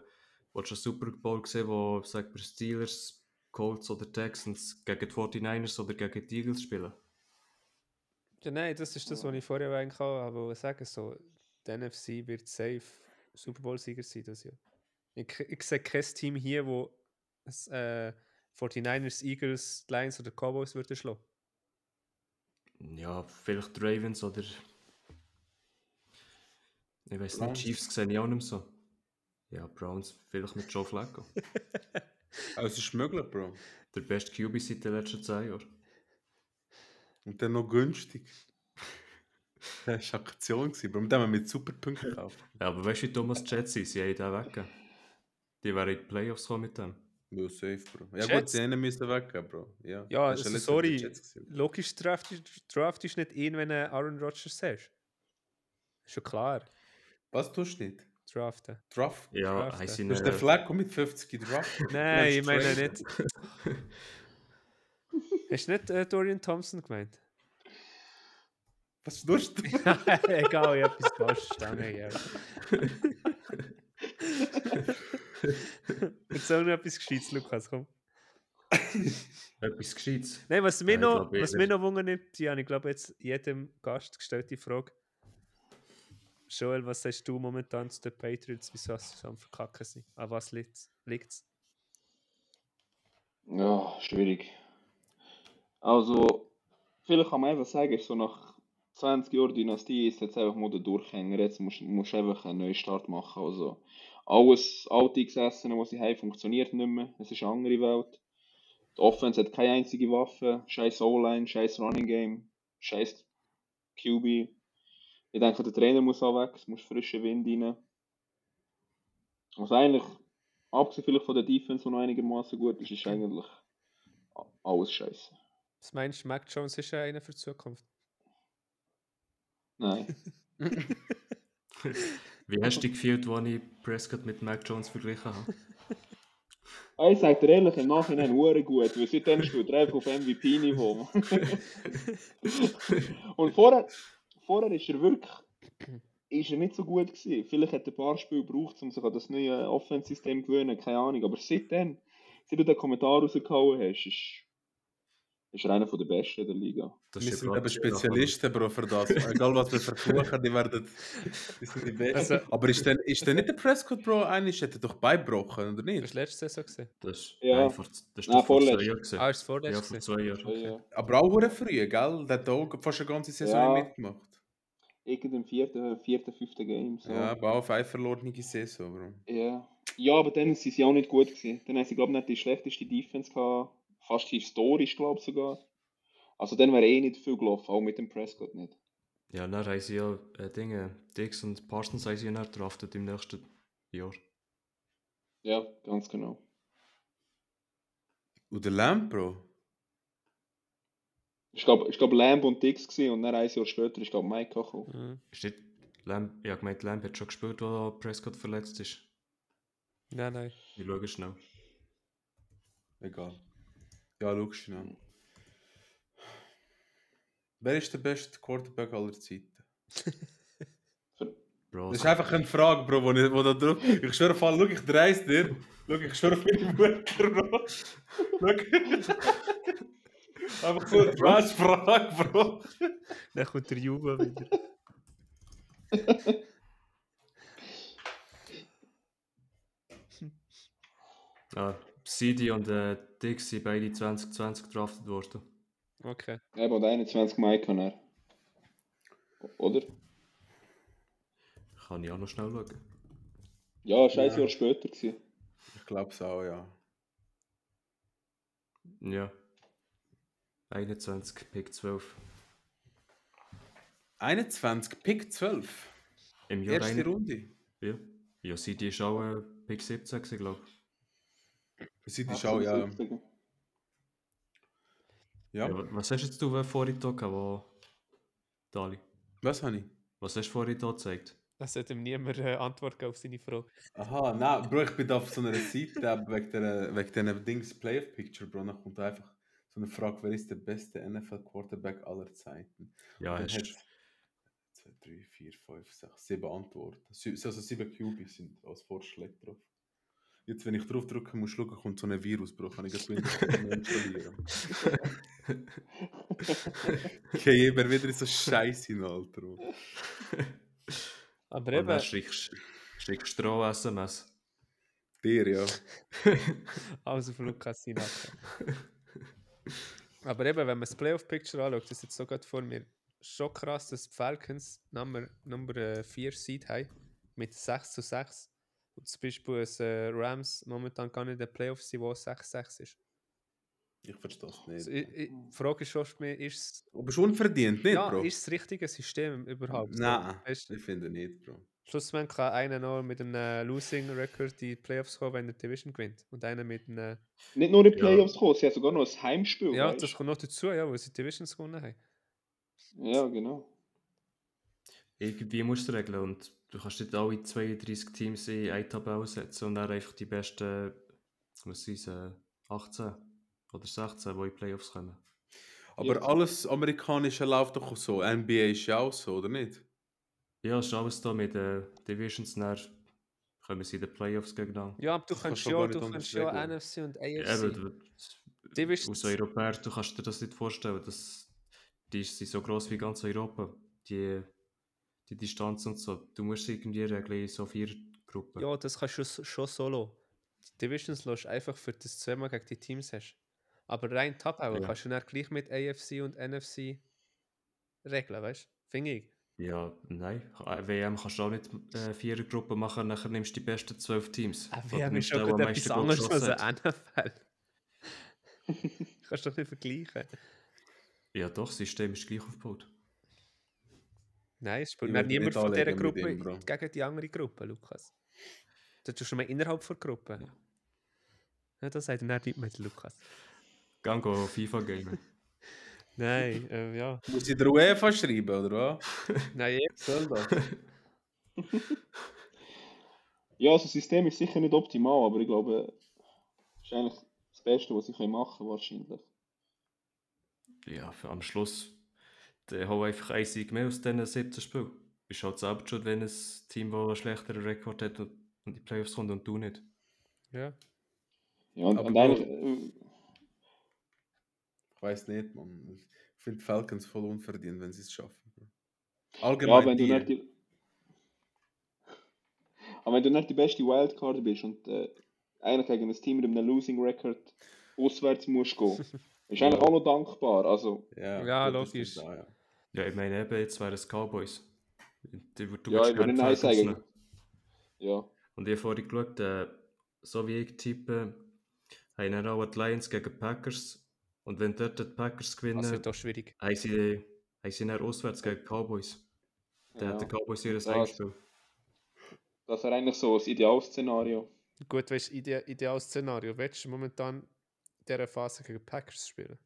willst du einen Super Bowl sehen, wo, sag wir, Steelers, Colts oder Texans gegen die 49ers oder gegen die Eagles spielen? ja, nein, das ist das, was ich vorher eigentlich auch aber sagen so, die NFC wird safe Super Bowl-Sieger sein das Jahr. Ich, ich sehe kein Team hier, wo es, äh, 49ers, Eagles, Lions oder Cowboys würden schlagen. Ja, vielleicht die Ravens oder. Ich weiß nicht. Chiefs sehe ich auch nicht mehr so. Ja, Browns, vielleicht mit Joe Flacco. Es ist möglich, Bro. Der beste QB seit den letzten 10 Jahren. Und dann noch günstig. Das war Aktion, Bro. Mit dem haben wir mit Superpunkten gekauft. Ja, aber weißt du, wie Thomas Jets sind? Sie haben den weggegeben. Die wären in die Playoffs gekommen mit dem. Ja, safe, Bro. Ja Jets? gut, die einen müssen weggehen, Bro. Ja, Ja, das ist also, Jahr sorry. Logisch draftest draft nicht ihn, wenn du Aaron Rodgers. Ist schon klar. Was tust du nicht? Draften. Draft? Ja, Draft, haben ja. sie Du hast ihn, den Flacco mit 50 Draft? Nein, ich meine nicht. Hast du nicht äh, Dorian Thompson gemeint? Was tust du? Egal, ich habe etwas falsch verstanden. Ja. Jetzt auch noch etwas Gescheites, Lukas, komm. etwas Gescheites. Nein, was mir noch, was mir noch wundert, die habe ich glaube jetzt jedem Gast gestellt, die Frage. Joel, was sagst du momentan zu den Patriots, wieso sie so am Verkacken sind? An was liegt es? Ja, schwierig. Also, vielleicht kann man einfach sagen, so nach 20 Jahren Dynastie ist jetzt einfach mal der Durchhänger. Jetzt musst du einfach einen Neustart machen. Also, alles alte Gesessene, was sie haben, funktioniert nicht mehr. Es ist eine andere Welt. Die Offense hat keine einzige Waffe. Scheiß O-Line, scheiß Running Game, scheiß QB. Ich denke, der Trainer muss auch weg, es muss frischer Wind rein. Also eigentlich, abgesehen vielleicht von der Defense, die noch einigermaßen gut ist, ist eigentlich alles scheiße. Was meinst du, Mac Jones ist ja einer für die Zukunft? Nein. Wie hast du dich gefühlt, als ich Prescott mit Mac Jones verglichen habe? Ah, Ich sage dir ehrlich, im Nachhinein hure gut, weil seitdem spielt er einfach auf MVP-Niveau. Und vorher, vorher ist er wirklich ist er nicht so gut gewesen. Vielleicht hat er ein paar Spiele gebraucht, um sich an das neue Offense-System zu gewöhnen, keine Ahnung. Aber seitdem, seit du den Kommentar rausgehauen hast, ist, ist er einer der Besten in der Liga. Das Wir ist sind eben Spezialisten, Bro, für das. Egal was wir verfluchen, die werden die sind die Besten. Also- Aber ist denn, ist denn nicht der Prescott, Bro, eigentlich hat er doch beigebrochen, oder Das nicht? war letzte Saison. Gewesen. Das ist, Ja. nein, vor, das Nein, vor zwei vorletzte. Jahren. Ah, ist es Ja, vorletzte? vor zwei Jahren. Ja, ja. Aber auch früh, gell? Der hat auch fast eine ganze Saison Ja. mitgemacht. Irgendein vierten, vierten, fünften Game. So. Ja, aber auch eine verlorene Saison, Bro. Ja. ja, aber dann sind sie auch nicht gut gewesen. Dann haben sie, glaube ich, nicht die schlechteste Defense gehabt. Fast historisch, glaube ich sogar. Also dann wäre eh nicht viel gelaufen, auch mit dem Prescott nicht. Ja, dann haben sie ja äh, Dinge, Dix und Parsons haben sie ja dann draftet im nächsten Jahr. Ja, ganz genau. Und der Lamb, Bro? Ich glaube, ich glaub, Lamb und Dix gewesen, und dann ein Jahr später ist, glaube Mike gekommen. Mhm. Ist nicht Lamb, ich habe gemeint, Lamb hat schon gespielt, als Prescott verletzt ist. Nein, nein. Ich schaue schnell. Egal. Ja, schau schnell. Wer ist der beste Quarterback aller Zeiten? Bro, Das ist einfach eine Frage, Bro, wo, ich, wo da drauf... Ich schwöre, Fall, schau, ich dreist dir. Schau, ich schwöre auf meine Mutter, Bro. Schau. Einfach so eine Trash-Frage, Bro. Dann kommt der Jubel wieder. Ah, CD und äh, Dick sind beide 2020 drafted worden. Okay. Eben, und 21 Mai kann er. Oder? Kann ich auch noch schnell schauen. Ja, scheiß Ja. Jahr später gewesen. Ich glaube es auch, ja. Ja. 21, Pick 12. 21, Pick 12. Im Jahr Erste 21 Runde. Ja. Ja, CD ist auch äh, Pick 17 gewesen, glaube ich. Sie die Schau, ja. 78. ja. Ja. wa- Was hast jetzt du äh, vorhin da gehabt, wo... Dali? Was habe ich? Was hast du vorhin da gezeigt? Das sollte ihm niemand äh, Antwort auf seine Frage. Aha, nein, Bro, ich bin auf so einer Seite wegen diesen Dings Playoff Picture, Bro. Dann kommt einfach so eine Frage, wer ist der beste NFL Quarterback aller Zeiten? Ja, Dann hast hat's 2, 3, 4, 5, 6, 7 Antworten. Sie- Also 7 QBs sind als Vorschläge drauf. Jetzt, wenn ich drauf drücke, muss ich schauen, kommt so ein Virus, Bro. Kann ich das installieren? Okay, immer wieder in so Scheiße in Alter. Aber eben, dann schickst schickst Stroh-SMS. Dir, ja. alles auf Lukas Sinaka. Aber eben, wenn man das Playoff-Picture anschaut, das ist jetzt so gerade vor mir, schon krass, dass die Falcons Nummer, Nummer 4 Seed haben, mit 6 zu 6. Und zum Beispiel das äh, Rams momentan gar nicht in den Playoffs sind, wo 6-6 ist. Ich verstehe es Also, nicht. ich, ich, die Frage ist schon mehr, ist es Aber schon unverdient, nicht, ja, Bro? ist das richtige System überhaupt? Nein, ich finde nicht, Bro. Schlussendlich kann einer noch mit einem Losing Record in die Playoffs kommen, wenn er die Division gewinnt. Und einer mit einem. Nicht nur in die Ja. Playoffs kommen, sie haben sogar noch ein Heimspiel. Ja, weißt? das kommt noch dazu, ja, weil sie die Divisions gewonnen haben. Ja, genau. Irgendwie musst du regeln und du kannst nicht alle 32 Teams in eine Tabelle setzen und dann einfach die besten, was sind äh, 18 oder 16, die in die Playoffs kommen. Aber Ja. alles Amerikanische läuft doch auch so. NBA ist ja auch so, oder nicht? Ja, es ist alles da mit den Divisions, dann kommen sie in die Playoffs gegeneinander. Ja, aber du Das kannst ja, du kannst ja regeln. NFC und AFC. du, Divisions- aus Europäer, du kannst dir das nicht vorstellen, dass die sind so groß wie ganz Europa, die, die Distanz und so. Du musst irgendwie regeln so vier Gruppen. Ja, das kannst du schon solo. Die Divisions lässt du einfach für das zweimal gegen die Teams hast. Aber rein Tabelle Ja. kannst du dann gleich mit AFC und NFC regeln, weißt du? Finde ich. Ja, nein. Äh, WM kannst du auch nicht äh, vier Gruppen machen, nachher nimmst du die besten zwölf Teams. Oder WM ist schon etwas anderes als ein. NFL. kannst du doch nicht vergleichen. Ja, doch, das System ist gleich aufgebaut. Nein, es spielt niemand von dieser Gruppe ihm, Bro. gegen die andere Gruppe, Lukas. Das tust du schon mal innerhalb der Gruppe. Ja, das sagt er nicht mit Lukas. Gang go FIFA gamen. Nein, äh, ja. Muss ich der UEFA schreiben, oder was? Nein, eh. Soll das? Ja, also das System ist sicher nicht optimal, aber ich glaube, das ist eigentlich das Beste, was sie können machen können, wahrscheinlich. Ja, für am Schluss, der hat einfach ein Sieg mehr aus diesen 17 Spielen. Ist halt selbst schon, wenn ein Team, das einen schlechteren Rekord hat und in die Playoffs kommt und du nicht. ja. Ja, und, und eigentlich, äh, Ich weiß nicht, man. Ich finde Falcons voll unverdient, wenn sie es schaffen. Bro. ja, Allgemein wenn du die. nicht die, aber wenn du nicht die beste Wildcard bist und äh, eigentlich gegen ein Team mit einem Losing Record auswärts musst gehen, ist eigentlich auch noch dankbar. Also, Ja, Ja, logisch. auch, ja. Ja, ich meine eben, jetzt wären es Cowboys. Die, du ja, ich würde Nein sagen. Ja, Und ich habe vorhin geschaut, äh, so wie ich tippe, haben dann auch die Lions gegen die Packers. Und wenn dort die Packers gewinnen, Das wird auch schwierig. haben sie, haben sie dann auswärts gegen die Cowboys. Dann ja. hat der Cowboys ihr Das- Heimspiel. das wäre eigentlich so das Idealszenario. Gut, weißt du, ide ideales Szenario. Willst du momentan in dieser Phase gegen Packers spielen?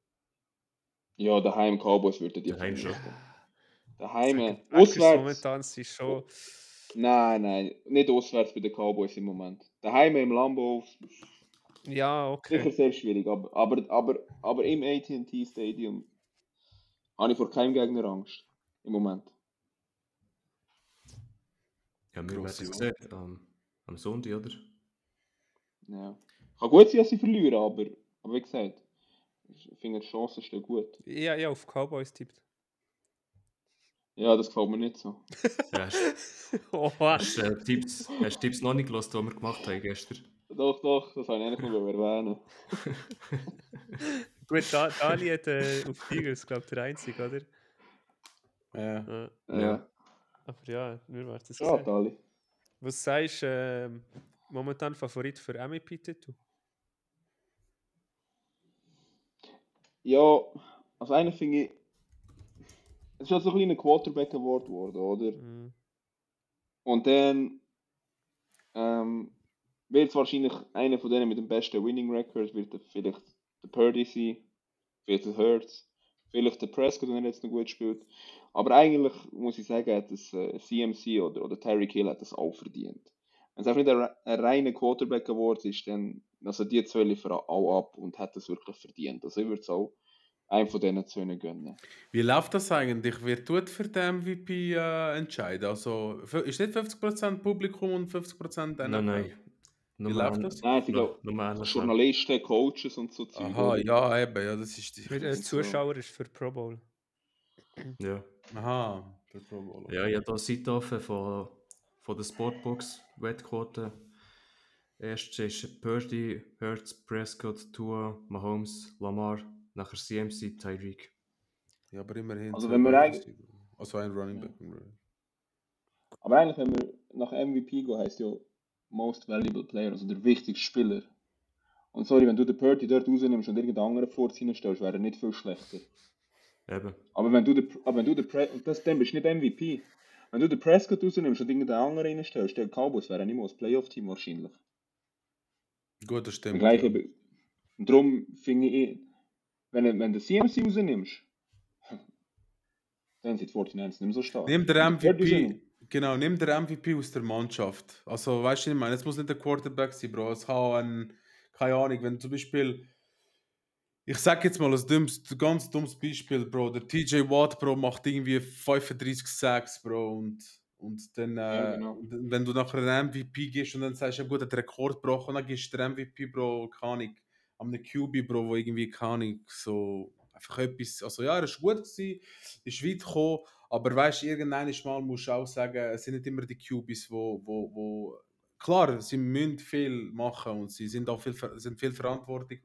Ja, daheim Cowboys würden die Daheim schon. Daheim, äh, Packers auswärts. momentan sind schon. Nein, nein, nicht auswärts bei den Cowboys im Moment. Daheim im Lambo Ja, okay. sicher sehr schwierig, aber, aber, aber, aber im AT&T Stadium habe ich vor keinem Gegner Angst. Im Moment. Ja, wir werden es sehen. Am, am Sonntag, oder? Ja. Kann gut sein, dass sie verlieren, aber, aber wie gesagt, ich finde die Chancen stehen gut. Ja, ja, auf Cowboys tippt. Ja, das gefällt mir nicht so. Ja, hast, Oha. hast, äh, Tipps, hast du Tipps noch nicht gelassen, die wir gemacht haben gestern? Doch, doch, das habe ich eigentlich nur erwähnen. Gut, da, Dani hat äh, auf Eagles, glaube ich, der Einzige, oder? Ja. Ja. Ja, Aber ja, wir werden es ja. Tali. Was sagst du, ähm, momentan Favorit für MEP-Titel? Ja, also eigentlich finde ich, es ist halt so ein kleiner Quarterback Award geworden, oder? Mhm. Und dann ähm, wird es wahrscheinlich einer von denen mit dem besten Winning Record, wird der- vielleicht der Purdy sein, vielleicht der Hurts, vielleicht der Prescott, wenn er jetzt noch gut spielt. Aber eigentlich muss ich sagen, hat das äh, CMC oder, oder Terry Kill hat das auch verdient. Wenn es einfach nicht ein, ein reiner Quarterback Award ist, dann also die zwei liefern auch ab und hat das wirklich verdient. Also ich würde es auch einem von diesen zwei gönnen. Wie läuft das eigentlich? Wer tut für den MVP äh, entscheiden? Also, ist nicht 50% Publikum und 50% NFL? Nein, nein. Nur läuft das? Nein, ich glaube, Journalisten, Coaches und so Zeug, Aha, oder? ja, eben, ja, das ist die. Mit, äh, Zuschauer ist für Pro Bowl. Ja. Aha, der Pro Bowl. Ja, ich habe hier eine Seite offen von, von der Sportbox, Wettquote. Erst ist Purdy, Hurts, Prescott, Tua, Mahomes, Lamar, nachher CMC, Tyreek. Ja, aber immerhin. Also wenn wir eigentlich-. Also ein Running Ja. Back. Aber eigentlich, wenn wir nach MVP gehen, heisst ja Most Valuable Player, also der wichtigste Spieler. Und sorry, wenn du den Purdy dort rausnimmst und irgendeinen anderen vorziehen stellst, wäre er nicht viel schlechter. Eben. Aber wenn du den, aber wenn du den Pre und das, dann bist du nicht MVP. Wenn du den Prescott rausnimmst und irgendeinen anderen reinstellst, der Cowboys wäre nicht mal das Playoff-Team wahrscheinlich. Gut, das Und stimmt. gleich ja. darum finde ich, wenn, du- wenn du CMC rausnimmst, dann sind die 49ers nicht mehr so stark. Nimm der Purdy MVP. Genau, nimm der MVP aus der Mannschaft. Also, weißt du, ich meine, es muss nicht der Quarterback sein, Bro. Es kann ein, keine Ahnung, wenn zum Beispiel, ich sag jetzt mal ein dummes, ganz dummes Beispiel, Bro. Der TJ Watt, Bro, macht irgendwie 35 Sacks, Bro. Und, und dann, äh, Ja, genau. wenn du nachher einen MVP gibst und dann sagst, ja gut, er den Rekord gebrochen, dann gibst du den MVP, Bro, keine Ahnung, einen QB, Bro, wo irgendwie, keine Ahnung, so einfach etwas, also ja, er ist gut gewesen, ist weit gekommen, aber weißt du, irgendwann mal musst du auch sagen, es sind nicht immer die QBs, wo, wo, wo klar, sie müssen viel machen und sie sind auch viel, sind viel Verantwortung,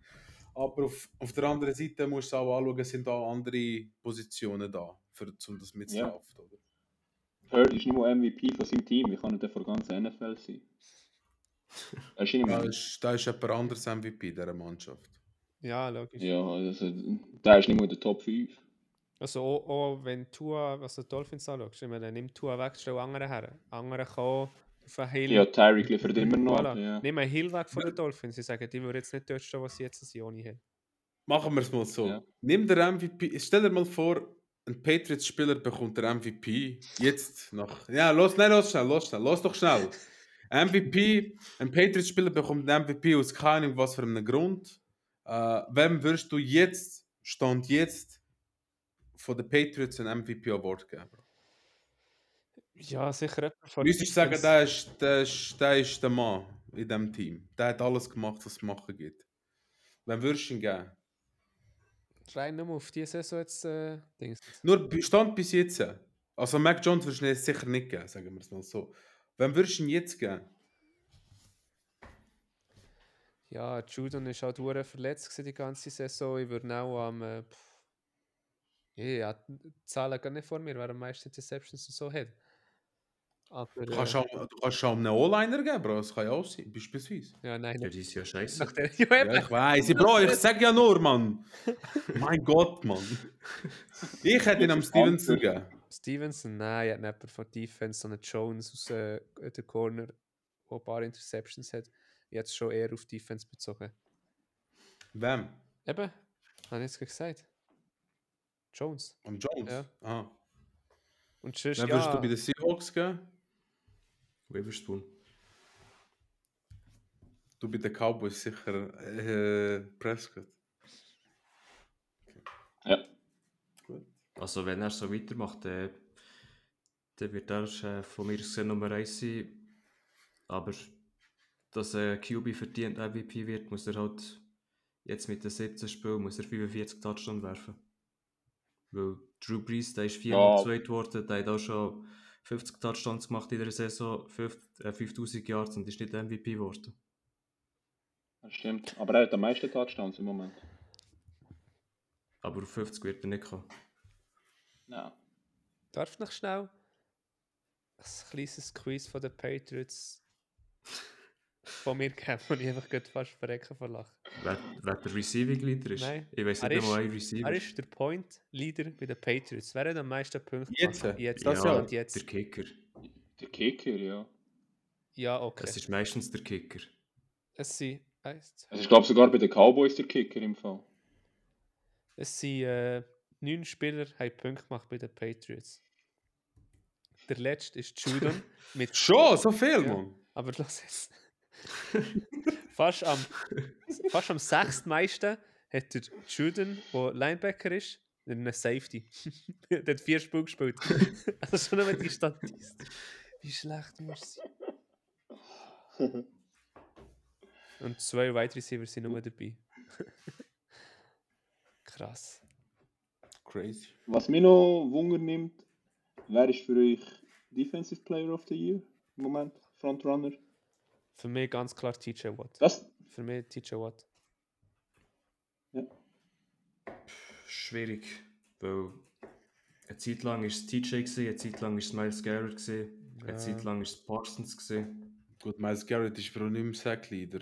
aber auf, auf der anderen Seite musst du auch anschauen, es sind auch andere Positionen da, für, um das mitzulaufen, oder? Purdy ist nicht mal MVP von seinem Team, wie kann er denn von der ganzen NFL sein? Er ist nicht Da ist, da ist jemand anderes MVP dieser Mannschaft. Ja, logisch. Ja, also, der ist nicht mal in der Top 5. Also auch, auch wenn Tua, also die Dolphins anschaust, ich meine, nimm Tua weg, stell andere her. Andere kommen auf einen Hill. Ja, Tyreek liefert immer noch. Voilà. Ja. Nimm einen Hill weg von den Dolphins. Sie sagen, die würden jetzt nicht dort stehen, was sie jetzt sind, ohne Hill. Machen wir es mal so. Ja. Nimm der MVP. Stell dir mal vor, ein Patriots-Spieler bekommt der MVP. Jetzt nach. Ja, los, nein, los schnell, los schnell, los doch schnell. MVP, ein Patriots-Spieler bekommt den MVP aus keine Ahnung was für einem Grund. Äh, wem würdest du jetzt, Stand jetzt, von den Patriots einen MVP-Award geben? Ja, sicher jemand von Müsstest sagen, der ist, der, ist, der ist der Mann in diesem Team. Der hat alles gemacht, was es machen gibt. Wem würdest du ihn geben? Rein nur auf diese Saison jetzt äh, Dings. Nur Stand bis jetzt. Also Mac Jones würdest du ihn sicher nicht geben, sagen wir es mal so. Wem würdest du ihn jetzt geben? Ja, Judon ist halt verletzt die ganze Saison. Ich würde auch am. Äh, ja, die Zahlen gar nicht vor mir, wer am meisten Interceptions und so hat. Aber. Du kannst Äh, auch, du kannst auch einen O-Liner geben, Bro. Das kann ja auch sein, beispielsweise. ja, nein, Ja, die ist ja scheiße. Nach der, ja. Ja, ich weiß, Bro, ich sag ja nur, Mann. mein Gott, Mann. Ich hätte ihn am Stevenson gegeben. Stevenson, nein, er hat nicht von Defense, sondern Jones aus äh, der Corner, der ein paar Interceptions hat. Jetzt schon eher auf Defense bezogen. Wem? Eben, habe ich jetzt gerade gesagt. Jones. Am Jones? Ja. Ah. Und sonst, Wen würdest ja, du bei den Seahawks geben? Witherspoon. Du bei den Cowboys sicher äh, Prescott. ja. Gut. Also wenn er so weitermacht, dann, dann wird er äh, von mir gesehen Nummer 1 sein. Aber dass ein QB verdient MVP wird, muss er halt jetzt mit den 17 Spielen muss er 45 Touchdowns werfen. Weil Drew Brees, der ist viermal Ja. zweit geworden, der hat auch schon 50 Touchdowns gemacht in der Saison, 5 äh, 5000 Yards und ist nicht MVP geworden. Das stimmt. Aber er hat am meisten Touchdowns im Moment. Aber auf 50 wird er nicht kommen. Ja. Darf ich noch schnell ein kleines Quiz von den Patriots von mir geben, wo ich einfach gerade fast verrecken vor Lachen. Wer, wer der Receiving Leader ist? Nein. Ich weiß nicht ist- einmal ein Receiver. Er ist der Point Leader bei den Patriots. Wer hat am meisten Punkte Jetzt? gemacht? Jetzt, Das ja, und jetzt. Der Kicker. Der Kicker, ja. Ja, okay. Es ist meistens der Kicker. Es sind, eins, Also ich glaube sogar bei den Cowboys der Kicker im Fall. es sind äh, neun Spieler, haben Punkte gemacht bei den Patriots. Der letzte ist Judon mit Schon, so viel, Ja. Mann. Aber lass jetzt. Fast, am, fast am sechstmeisten hat der Juden, der Linebacker ist, einen Safety. der hat vier Spiele gespielt. also schon einmal die Statistik. Wie schlecht muss sie? Und zwei Wide Receiver sind nur dabei. Krass. Crazy. Was mich noch Wunder nimmt, wer ist für euch Defensive Player of the Year im Moment? Frontrunner? Für mich ganz klar TJ Watt. Das, Für mich TJ Watt. Schwierig, weil eine Zeit lang war es TJ, gewesen, eine Zeit lang war es Miles Garrett, gewesen, eine Ja. Zeit lang war es Parsons. Gewesen. Gut, Miles Garrett ist aber auch nicht mehr Sackleader.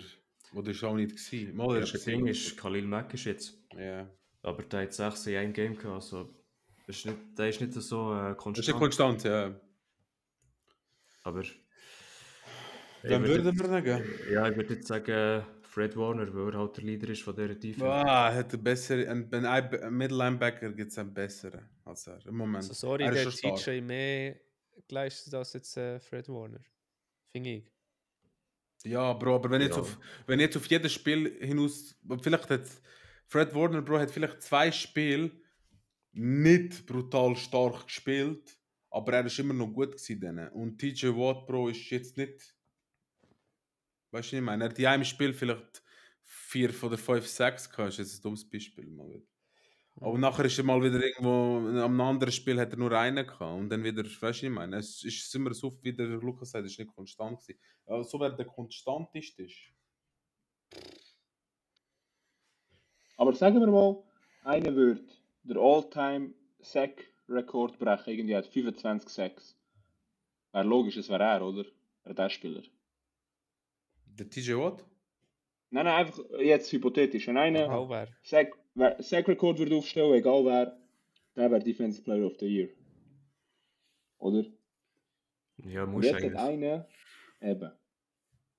Oder ist auch nicht gewesen. Mal Ja, das ist Ding ist, Khalil Mack ist jetzt, Ja. aber der hat 6 in einem Game gehabt, also das ist nicht, der ist nicht so äh, Das ist ja konstant. konstant, ja. aber Dann würden wir geben. Ja, ich würde jetzt sagen Fred Warner, weil er halt der Leader ist von dieser Defense. Ah, er hat einen besseren, ein, ein, ein Middle Linebacker gibt es einen besseren als er. Im Moment. Also sorry, er der. TJ mehr geleistet als jetzt äh, Fred Warner. Finde ich. Ja, Bro, aber wenn jetzt Ja. auf, wenn jetzt auf jedes Spiel hinaus, vielleicht hat Fred Warner, Bro, hat vielleicht zwei Spiele nicht brutal stark gespielt, aber er ist immer noch gut gewesen. Denen. Und TJ Watt, Bro, ist jetzt nicht, weißt du, was ich meine, er hat in einem Spiel vielleicht vier von der fünf, sechs gehabt, ist jetzt ein dummes Beispiel mal wieder. Aber nachher ist er mal wieder irgendwo, am anderen Spiel hat er nur einen gehabt und dann wieder, weißt du, was ich meine, es ist immer so, wie der Lukas sagt, es ist nicht konstant gewesen. Ja, so wer der konstanteste ist. aber sagen wir mal, einer wird der All-Time Sack-Rekord brechen, irgendwie hat 25 Sacks. Wäre logisch, es wäre er, oder? Er der Spieler. Der TJ Watt? Nein, nein, einfach jetzt hypothetisch. Wenn einer Auch wer. Sack- wer- Sack-Rekord würde aufstellen, egal wer, der wäre Defensive Player of the Year. Oder? Ja, Und muss jetzt hat eigentlich. einer, eben.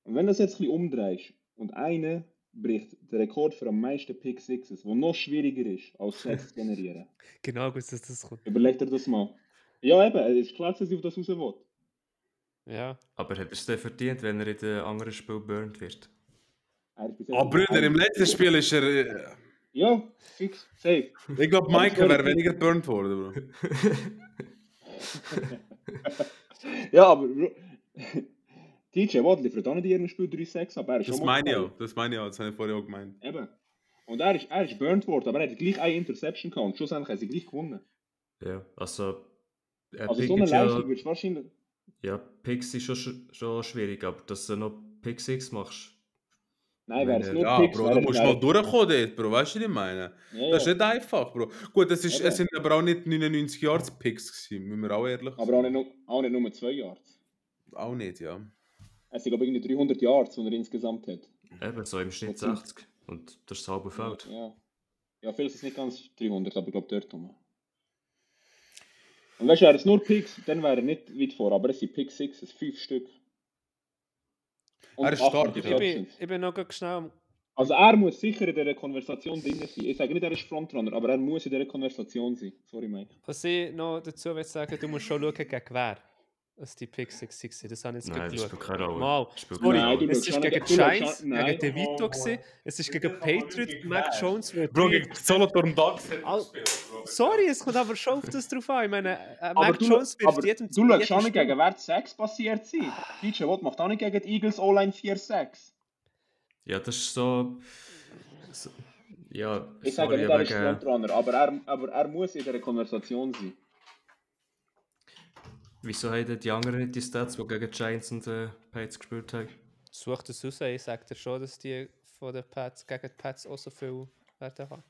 Und wenn du das jetzt ein bisschen umdrehst und einer bricht den Rekord für am meisten Pick Sixes, der noch schwieriger ist, als Sacks zu generieren. Genau, gut, dass das kommt. Überleg dir das mal. Ja, eben, es ist klar, dass ich auf das raus will. Ja. Aber hat er es dann verdient, wenn er in den anderen Spiel burnt wird? Er ist Oh, Brüder, im letzten Spiel ist er. äh, Ja, fix, safe. Ich glaube, Aber Mike sorry. wäre weniger burnt worden, Bro. ja, aber Bro, TJ Watt liefert auch nicht in Spiel 3-6 ab. Er ist Das meine ich auch. Das meine ich auch. Das habe ich vorher auch gemeint. Eben. Und er ist, er ist burnt worden, aber er hat gleich eine Interception gehabt und schlussendlich haben sie gleich gewonnen. Ja, also. Äh, Also so eine ist ja, Leistung würdest du wahrscheinlich... ja, Picks ist schon, sch- schon schwierig, aber dass du noch Pick 6 machst. Nein, wäre es nur Ja, Picks, Bro, du musst mal durchkommen dort, Bro. Weißt du, was ich meine? Ja, Das ist ja. nicht einfach, Bro. Gut, es, ist, Eben. es sind aber auch nicht 99 Yards Picks gewesen, müssen wir auch ehrlich Aber auch nicht, nur- auch nicht nur 2 Yards. Auch nicht, ja. Es sind glaube ich irgendwie 300 Yards, die er insgesamt hat. Eben, so im Schnitt Okay. 60. Und das ist das halbe Feld. Ja. Ja, viel ist es nicht ganz 300, aber ich glaube dort rum. Und weißt du, wäre es nur Picks, dann wäre er nicht weit vor, aber es sind Pick 6, es sind 5 Stück. Und Er ist stark, Ich bin, ich bin noch ganz schnell. am- Also er muss sicher in dieser Konversation drin sein. Ich sage nicht, er ist Frontrunner, aber er muss in dieser Konversation sein. Sorry, Mike. Was ich noch dazu will sagen, du musst schon schauen, gegen wer. Dass die Pick 6 waren. Das habe ich jetzt Nein, gerade das geschaut. keine Rolle. Spielt sorry, Nein, es ist gegen schaust Giants, gegen De oh, Vito, oh. gewesen. es ist gegen wirklich Mac. Jones wird Bro, gegen Solothurn Bro. Sorry, es kommt aber schon auf das drauf an. Ich meine, äh, Mac du, Jones wird aber jedem du schaust schon nicht gegen wer die 6 passiert sind. DJ Watt macht auch nicht gegen die Eagles O-Line 4-6. Ja, das ist so... so ja, Ich sage sorry, er ist Frontrunner, aber er, aber er muss in dieser Konversation sein. Wieso haben die anderen nicht die Stats, die gegen die Giants und äh, Patriots gespielt haben? Such das raus. Ich sage dir schon, dass die von den Pats gegen die Pats auch so viel Werte haben.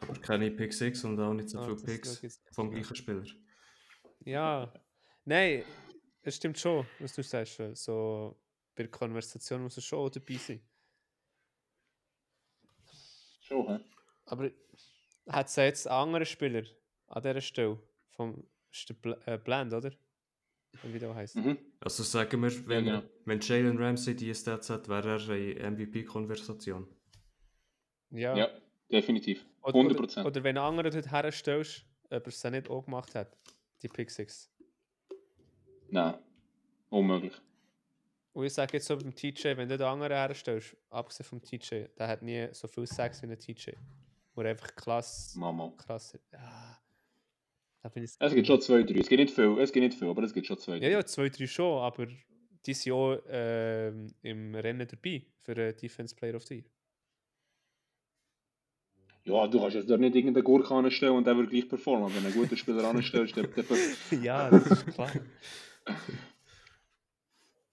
Aber keine Pick 6 und auch nicht so Ah, viele Picks vom gleichen Spieler. Ja, nein, es stimmt schon, was du sagst. äh, So bei der Konversation muss er schon auch dabei sein. Schon, hä? Aber hat es jetzt einen anderen Spieler an dieser Stelle? Vom, ist der Bl äh, Blend, oder? Wie der heißt. Mhm. Also sagen wir, wenn, genau. wenn Jalen Ramsey die Stats hat, wäre er in MVP-Konversation. Ja. Ja, definitiv. Oder, 100%. Oder, oder wenn ein anderer dort herstellst, ob er es nicht auch gemacht hat, die Pick 6. Nein, unmöglich. Und ich sage jetzt so beim TJ, wenn du den anderen herstellst, abgesehen vom TJ, der hat nie so viel Sex wie ein TJ. Wo er einfach klasse, Mama. klasse. Ja. Da. Es gibt schon zwei, drei. Es gibt nicht viel, es gibt nicht viel, aber es gibt schon zwei, Ja, drei. ja, zwei, drei schon, aber die sind auch ähm, im Rennen dabei für den Defense Player of the Year. Ja, du kannst jetzt dort nicht irgendeinen Gurk anstellen und der wird gleich performen. Wenn du einen guten Spieler anstellst, dann... dann ja, das ist klar.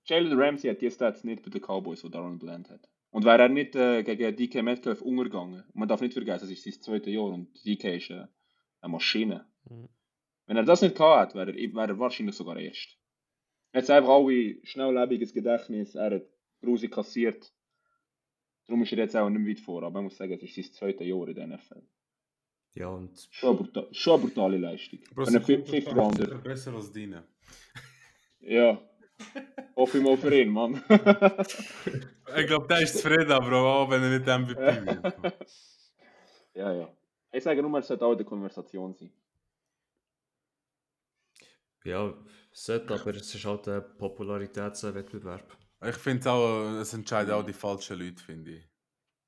Jalen Ramsey hat die Stats nicht bei den Cowboys, die Darren Bland hat. Und wäre er nicht äh, gegen DK Metcalf umgegangen, man darf nicht vergessen, es ist sein zweites Jahr und DK ist äh, eine Maschine. Mhm. Wenn er das nicht gehabt hätte, wäre er, wäre er wahrscheinlich sogar erst. Jetzt einfach alle schnelllebiges Gedächtnis, er hat Bruse kassiert. Darum ist er jetzt auch nicht weit vor, aber man muss sagen, es ist sein zweites Jahr in der NFL. Ja, und Schon eine, bruta schon eine brutale Leistung. Fifth sicher Rounder. besser als deine. Ja. Hoffe ich mal für ihn, Mann. Ich glaube, der ist zufrieden, Bro, auch wenn er nicht MVP wird. ja, ja. Ich sage nur, es sollte auch in der Konversation sein. Ja, sollte, aber es ist halt ein Popularitätswettbewerb. Ich finde auch, es entscheiden auch die falschen Leute, finde ich.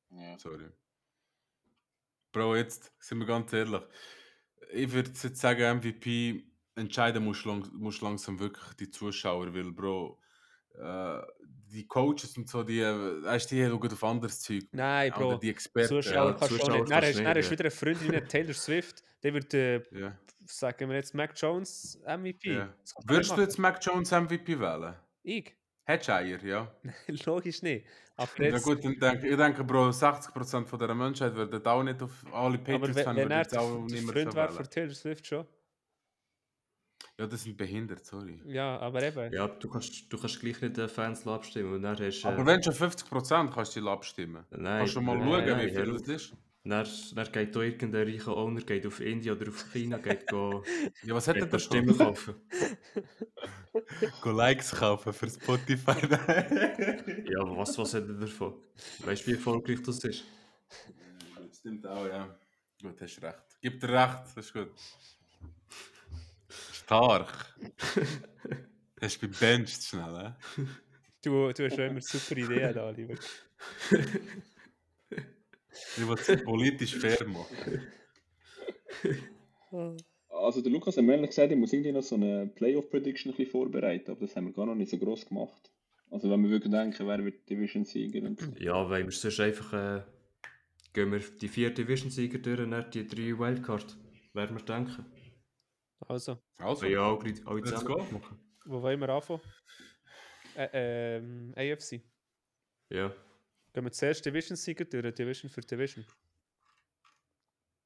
Ja. Sorry. Bro, jetzt sind wir ganz ehrlich. Ich würde jetzt sagen, MVP entscheiden musst, lang, musst langsam wirklich die Zuschauer, weil, Bro, äh, die Coaches und so, die, äh, weißt du, die schauen auf anderes Zeug. Nein, Oder Bro. die Experten. Zuschauer ja, kannst du nicht. Dann kannst ist, wieder eine Freundin Taylor Swift, der wird, äh, Ja, sagen wir jetzt, Mac Jones MVP. ja. Würdest nicht du jetzt Mac Jones MVP wählen? Ich? Hättest du Eier, ja? Logisch nicht. Aber Ja gut, denke, ich denke, Bro, 60% von der Menschheit würden auch nicht auf alle aber Patriots wenn würden er jetzt auch der niemand Freund wäre von Taylor Swift schon. Ja, das sind behindert, sorry. Ja, aber eben. Ja, du kannst, du kannst gleich nicht den Fans abstimmen und dann hast äh, Aber wenn schon 50% kannst du die abstimmen. Nein, kannst du mal nein, schauen, nein, wie viel das ist? Dann, dann geht da irgendein reicher Owner geht auf Indien oder auf China, geht, go, Ja, was hat er geht da davon? Stimmen kaufen. Go Likes kaufen für Spotify. Ja, aber was, was hat er davon? Weißt du, wie erfolgreich das ist? Das Stimmt auch, ja. Gut, hast recht. Gib dir recht, das ist gut. Stark. Hast du bebencht schnell, hä? Du, du hast schon immer super Ideen da, lieber. Ich will es politisch fair machen. Also der Lukas hat mir ehrlich gesagt, ich muss irgendwie noch so eine Playoff-Prediction ein bisschen vorbereiten, aber das haben wir gar noch nicht so groß gemacht. Also wenn wir wirklich denken, wer wird Division-Sieger. Ja, weil wir sonst einfach äh, gehen wir die vier Division-Sieger durch und dann die drei Wildcard. Werden wir denken. Also, Also, Ja, alle, alle zusammen go. machen. wo wollen wir anfangen? Äh, ähm, AFC. Ja. Gehen wir zuerst Division-Sieger durch, Division für Division.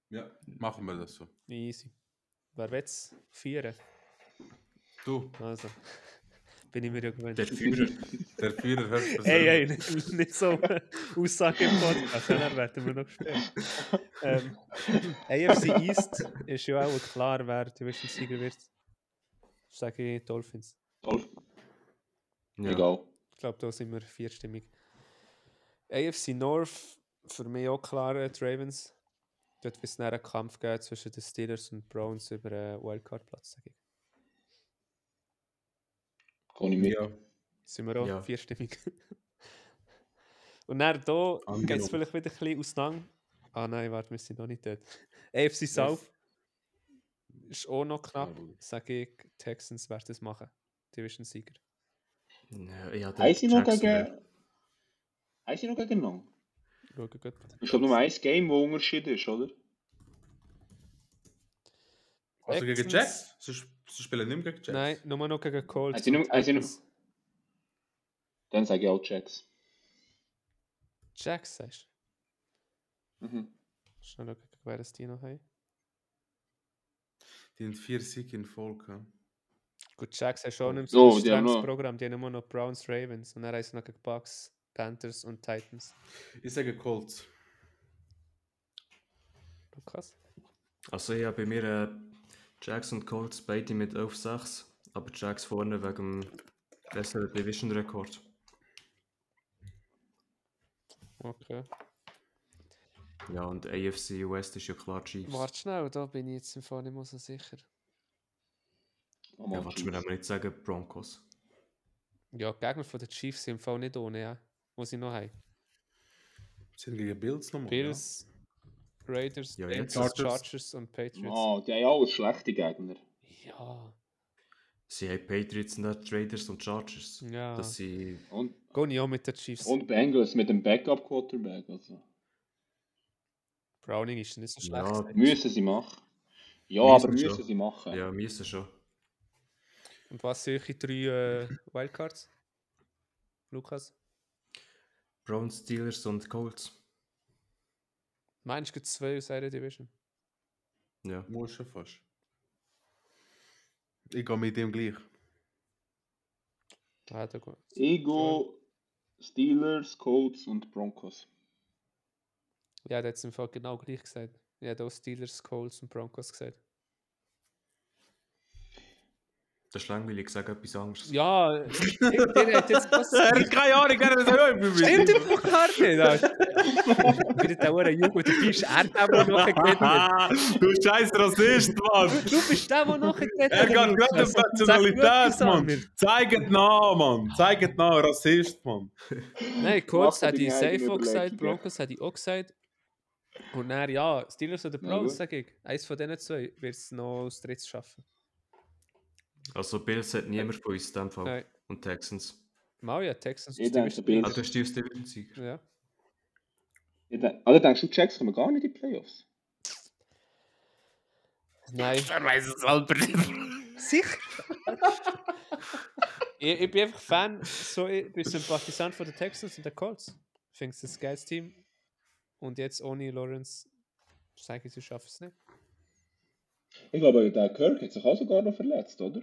Ja, machen wir das so. Easy. Wer wird's feiern? Du, Also, bin ich mir ja gewöhnt. Der Führer. der Führer hört das. Ey, ey, nicht, nicht so Aussage im Podcast, dann werden wir noch gespielt. Ähm, AFC East ist ja auch klar, wer Division-Sieger wird. Sage ich Dolphins. Dolph, Ja. egal. Ich glaube, da sind wir vierstimmig. AFC North, für mich auch klar äh, die Ravens. Dort wird es einen Kampf geben zwischen den Steelers und Browns über einen Wildcard-Platz, sage ich. Kann ich mit. Ja. Sind wir auch Ja. vierstimmig. Und dann hier geht es vielleicht wieder ein bisschen auseinander. Ah nein, warte, wir sind noch nicht dort. AFC South ist auch noch knapp. Sage ich, Texans werden es machen. Division-Sieger. Ja, ich hatte Haben sie noch Jacksonville. gegen. Haben sie noch gegeneinander? Schauen gut. Ich glaube nur ein Game, wo Unterschied ist, oder? Also gegen Jets? Sie, sp- sie spielen nicht mehr gegen Jets? Nein, nur noch gegen Colts. Also nur- also nur-. Dann sage ich auch Jacks. Jacks, sagst Mhm. du? Schnell schauen, wer es die noch haben. Die haben vier Siege in Folge. Gut, Jacks haben schon nicht Oh, so ein die haben strenges noch- Programm. Die haben immer noch Browns, Ravens. Und dann sie noch gegen Bucks, Panthers und Titans. Ich sage Colts. Lukas? Also ich habe bei mir äh, Jacks und Colts beide mit 11-6, aber Jacks vorne wegen dem besseren Division-Rekord. Okay. Ja, und AFC West ist ja klar Chiefs. Warte schnell, da bin ich jetzt im Fall nicht mehr so sicher. Oh, Ja, willst du mir Chiefs. aber nicht sagen Broncos? Ja, die Gegner von den Chiefs sind im Fall nicht ohne, ja. Wo sie noch haben. Sie sind gegen Bills nochmal. Bills, Raiders, Ja, jetzt. Chargers. Chargers. und Patriots. Ah, die haben alle schlechte Gegner. Ja, Sie haben Patriots, nicht Raiders und Chargers. ja. Das sind Und, Gehe ich auch mit den Chiefs. und Bengals mit dem Backup-Quarterback. Also. Browning ist nicht so schlecht. Ja. Müssen sie machen. Ja, Müssen aber müssen schon. sie machen. ja, müssen schon. Und was sehe ich drei äh, Wildcards? Lukas? Browns, Steelers und Colts. Meinst du, es gibt zwei aus einer Division? Ja. Muss schon fast. Ich gehe mit dem gleich. Ah, da gut. Ego, Steelers, Colts und Broncos. Ja, der hat es im Fall genau gleich gesagt. Ja, da Steelers, Colts und Broncos gesagt. Das ist langweilig, ich sage etwas anderes. Ja, der hat jetzt was. hat keine Ahnung, er hat Stimmt im Fall gar nicht. Alter. Wieder der Uhr Jugend, du bist er, der, der noch geredet hat. Du scheiß Rassist, Mann! Du bist der, der noch geredet Er geht gerade. Sag Nationalität, Mann! Zeigt nach, Mann! Zeigt nach, Rassist, Mann! Nein, Mach hat ich safe auch gesagt. Broncos hat ich auch gesagt. Und dann, ja, Steelers oder Browns, sage ich. Eins von diesen zwei wird es noch aus Dritt schaffen. Also Bills hat niemand von uns in dem Fall. Nein. Und Texans. Mal ja, Texans Ich ist denke, Division- Ah, Bills. du hast die aus Division-Sieger. Ja. Ich Also denkst du, Jacks kommen gar nicht in die Playoffs? Nein. Er weiß es selber nicht. Sicher? ich, ich bin einfach Fan, so, ich bin Sympathisant von den Texans und den Colts. Ich finde es ein geiles Team. Und jetzt ohne Lawrence, sage ich, sie schaffen es nicht. Ich glaube, der Kirk hat sich auch sogar noch verletzt, oder?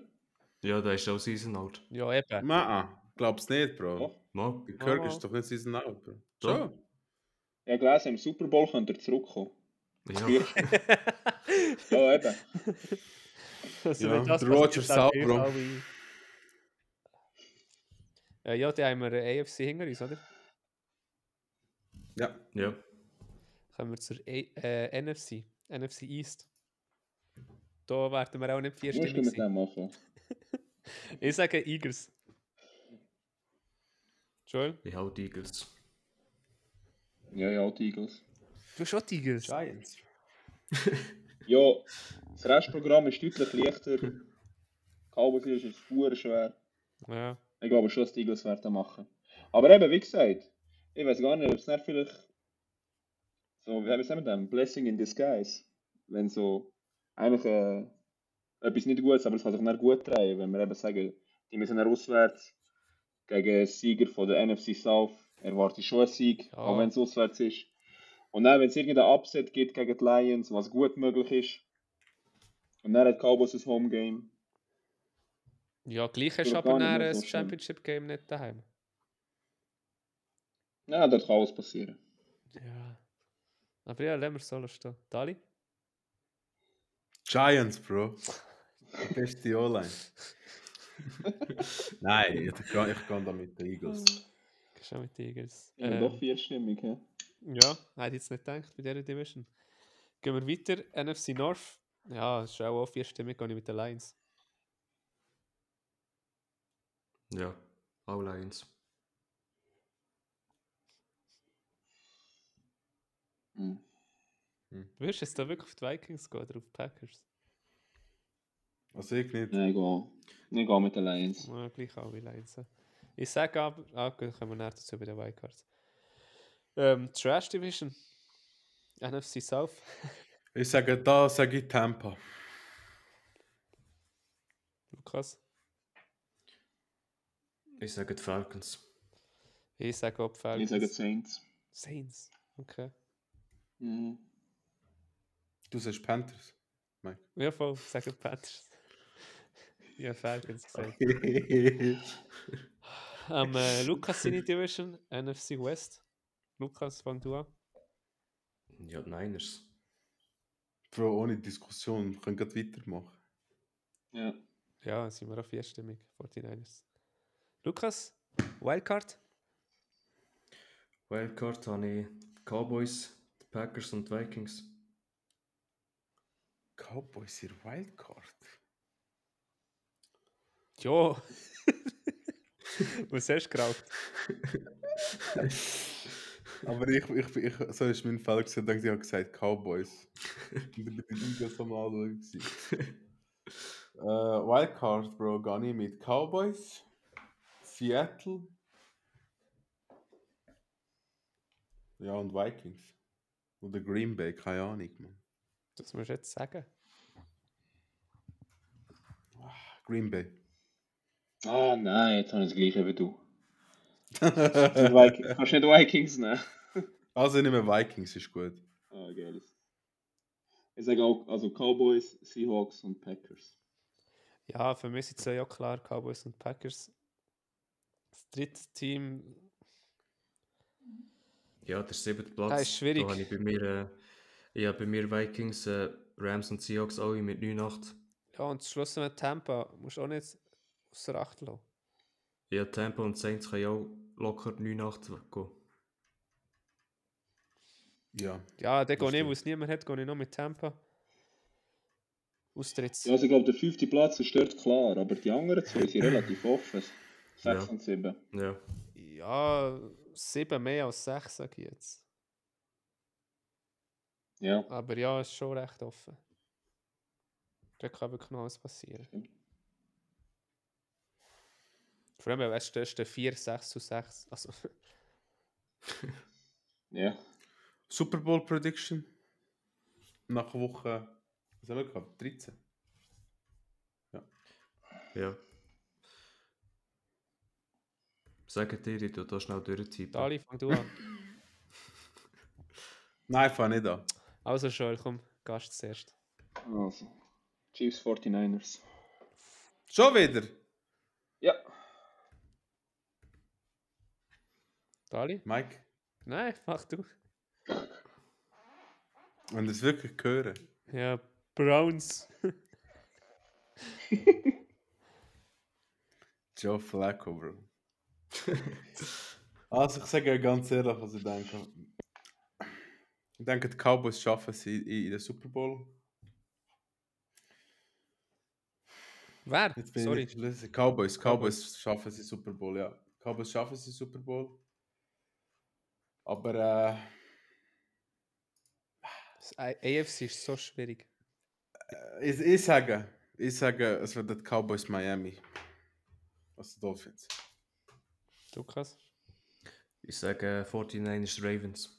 Ja, da ist auch Season out. Ja, eben. Nein, glaub's nicht, Bro. Mal. Der Kirk Oh. ist doch nicht season out, Bro. Schon? Ich habe gelesen, im Super Bowl könnte er zurückkommen. Ja. Ja, eben. Also, Ja, das der passiert, Rodgers dann auch, ich Bro. alle- Äh, ja, die haben wir eine AFC hinter uns, oder? Ja. ja. Kommen wir zur A äh, NFC. NFC East. Da werden wir auch nicht Musst du vierstimmig mit sein. dem anfangen? Ich sage Eagles. Joel? Ich hau die Eagles. Ja, ja, die Eagles. Du hast auch die Eagles. Giants. Ja, das Restprogramm ist deutlich leichter. Cowboys ist es super schwer. Ja. Ich glaube schon, dass die Eagles werden machen. Aber eben, wie gesagt, ich weiß gar nicht, ob es nicht vielleicht so, wie sagen wir denn, Blessing in Disguise. Wenn so eigentlich äh, etwas nicht Gutes, aber es kann sich nicht gut drehen, wenn wir eben sagen, die müssen dann auswärts gegen den Sieger von der NFC South erwarte ich schon einen Sieg, Ja. auch wenn es auswärts ist. Und dann, wenn es irgendein Upset gibt gegen die Lions, was gut möglich ist, und dann hat Cowboys ein Home Game. Ja, gleich hast du aber dann ein so schlimm. Championship Game nicht daheim. Ja, das kann alles passieren. Ja. Aber ja, lassen wir es so stehen. Dali? Giants, Bro. Die beste O-Line. Nein, ich, ich, gehe- ich gehe da mit den Eagles. Schon mit den Eagles. Ja, Ähm, doch vierstimmig, ja. Ja, hätte ich jetzt nicht gedacht bei dieser Division. Gehen wir weiter. NFC North. Ja, ist auch, auch vierstimmig, gehe ich mit den Lions. Ja, auch Lions. Hm. Würdest du jetzt da wirklich auf die Vikings gehen oder auf die Packers? Also ich nicht. Nein, ich gehe. Ich gehe mit den Lions. Ja, gleich auch wie Lions. Ich sage aber, ah, gut, kommen wir nachher dazu bei den Wildcards. Ähm, Trash Division. NFC South. Ich sage da, sage ich Tampa. Lukas. Ich sage die Falcons. Ich sage auch die Ich Falcons. sage Saints. Saints. Okay. Mhm. Du sagst Panthers. Mike. Ja, voll. Ich sage Panthers. Ja, Falcons gesagt. Ähm, äh, Lukas seine Division. NFC West. Lukas, fang du an. Ja, die Niners. Bro, ohne Diskussion. Wir können gerade weitermachen. Ja. Ja, sind wir auf vierstimmig. 49ers. Lukas, Wildcard. Wildcard habe ich die Cowboys, die Packers und die Vikings. Cowboys ihr Wildcard. Ja. Was hast du geraucht? Aber ich, ich, ich, so ist mein Fall gewesen, ich habe gesagt Cowboys. Ich bin Eagles am Anschauen. äh, Wildcard, Bro, gar nicht mit Cowboys, Seattle. Ja, und Vikings. Oder Green Bay, keine Ahnung, man. Das musst du jetzt sagen. Green Bay. Ah, nein, jetzt habe ich das gleiche wie du. Die Vik- Kannst nicht Vikings nehmen? Also nicht mehr Vikings, ist gut. Ah, geil. Ich sage auch, also Cowboys, Seahawks und Packers. Ja, für mich sind es ja klar Cowboys und Packers. Das dritte Team, Ja, der siebte Platz. Das ist schwierig. Da habe ich bei mir, äh, ich habe bei mir Vikings, äh, Rams und Seahawks alle mit 9-8. ja, und Schluss mit Tampa, musst du auch nicht außer Acht lassen. Ja, Tampa und Saints können ja auch locker 9-8 gehen. Ja. Ja, der Das gehe ich, stimmt. wo es niemand hat, gehe ich noch mit Tampa. Austritts. Ja, also ich glaube, der fünfte Platz ist dort klar, aber die anderen zwei sind relativ offen. 6 Ja. und 7. Ja, Ja, sieben mehr als sechs, sage ich jetzt. Ja. Aber ja, ist schon recht offen. Da kann wirklich noch alles passieren. Stimmt. Vor allem, weißt du, das ist der 4, 6 zu 6. Also, Ja. Super Bowl Prediction. Nach Woche, was haben wir gehabt? 13. ja. Sagt dir, ich tu da schnell durchtippen. Dali, fang du an. Nein, fang nicht an. Also, Joel, komm, Gast zuerst. Also. Chiefs 49ers. Schon wieder? Ja. Dali? Mike, Nein, mach du. wenn das wirklich hören. Ja, Browns. Joe Flacco, Bro. also ich sage euch ganz ehrlich, was ich denke. Ich denke, die Cowboys schaffen es in, in, den Super Bowl. Wer? Sorry. ich. Cowboys, Cowboys schaffen es in Super Bowl, ja. Cowboys schaffen es in Super Bowl. Aber äh, Das AFC ist so schwierig. ich, ich sage, ich sage, es wird die Cowboys Miami. Also Dolphins. Lukas? Ich sage 49ers Ravens.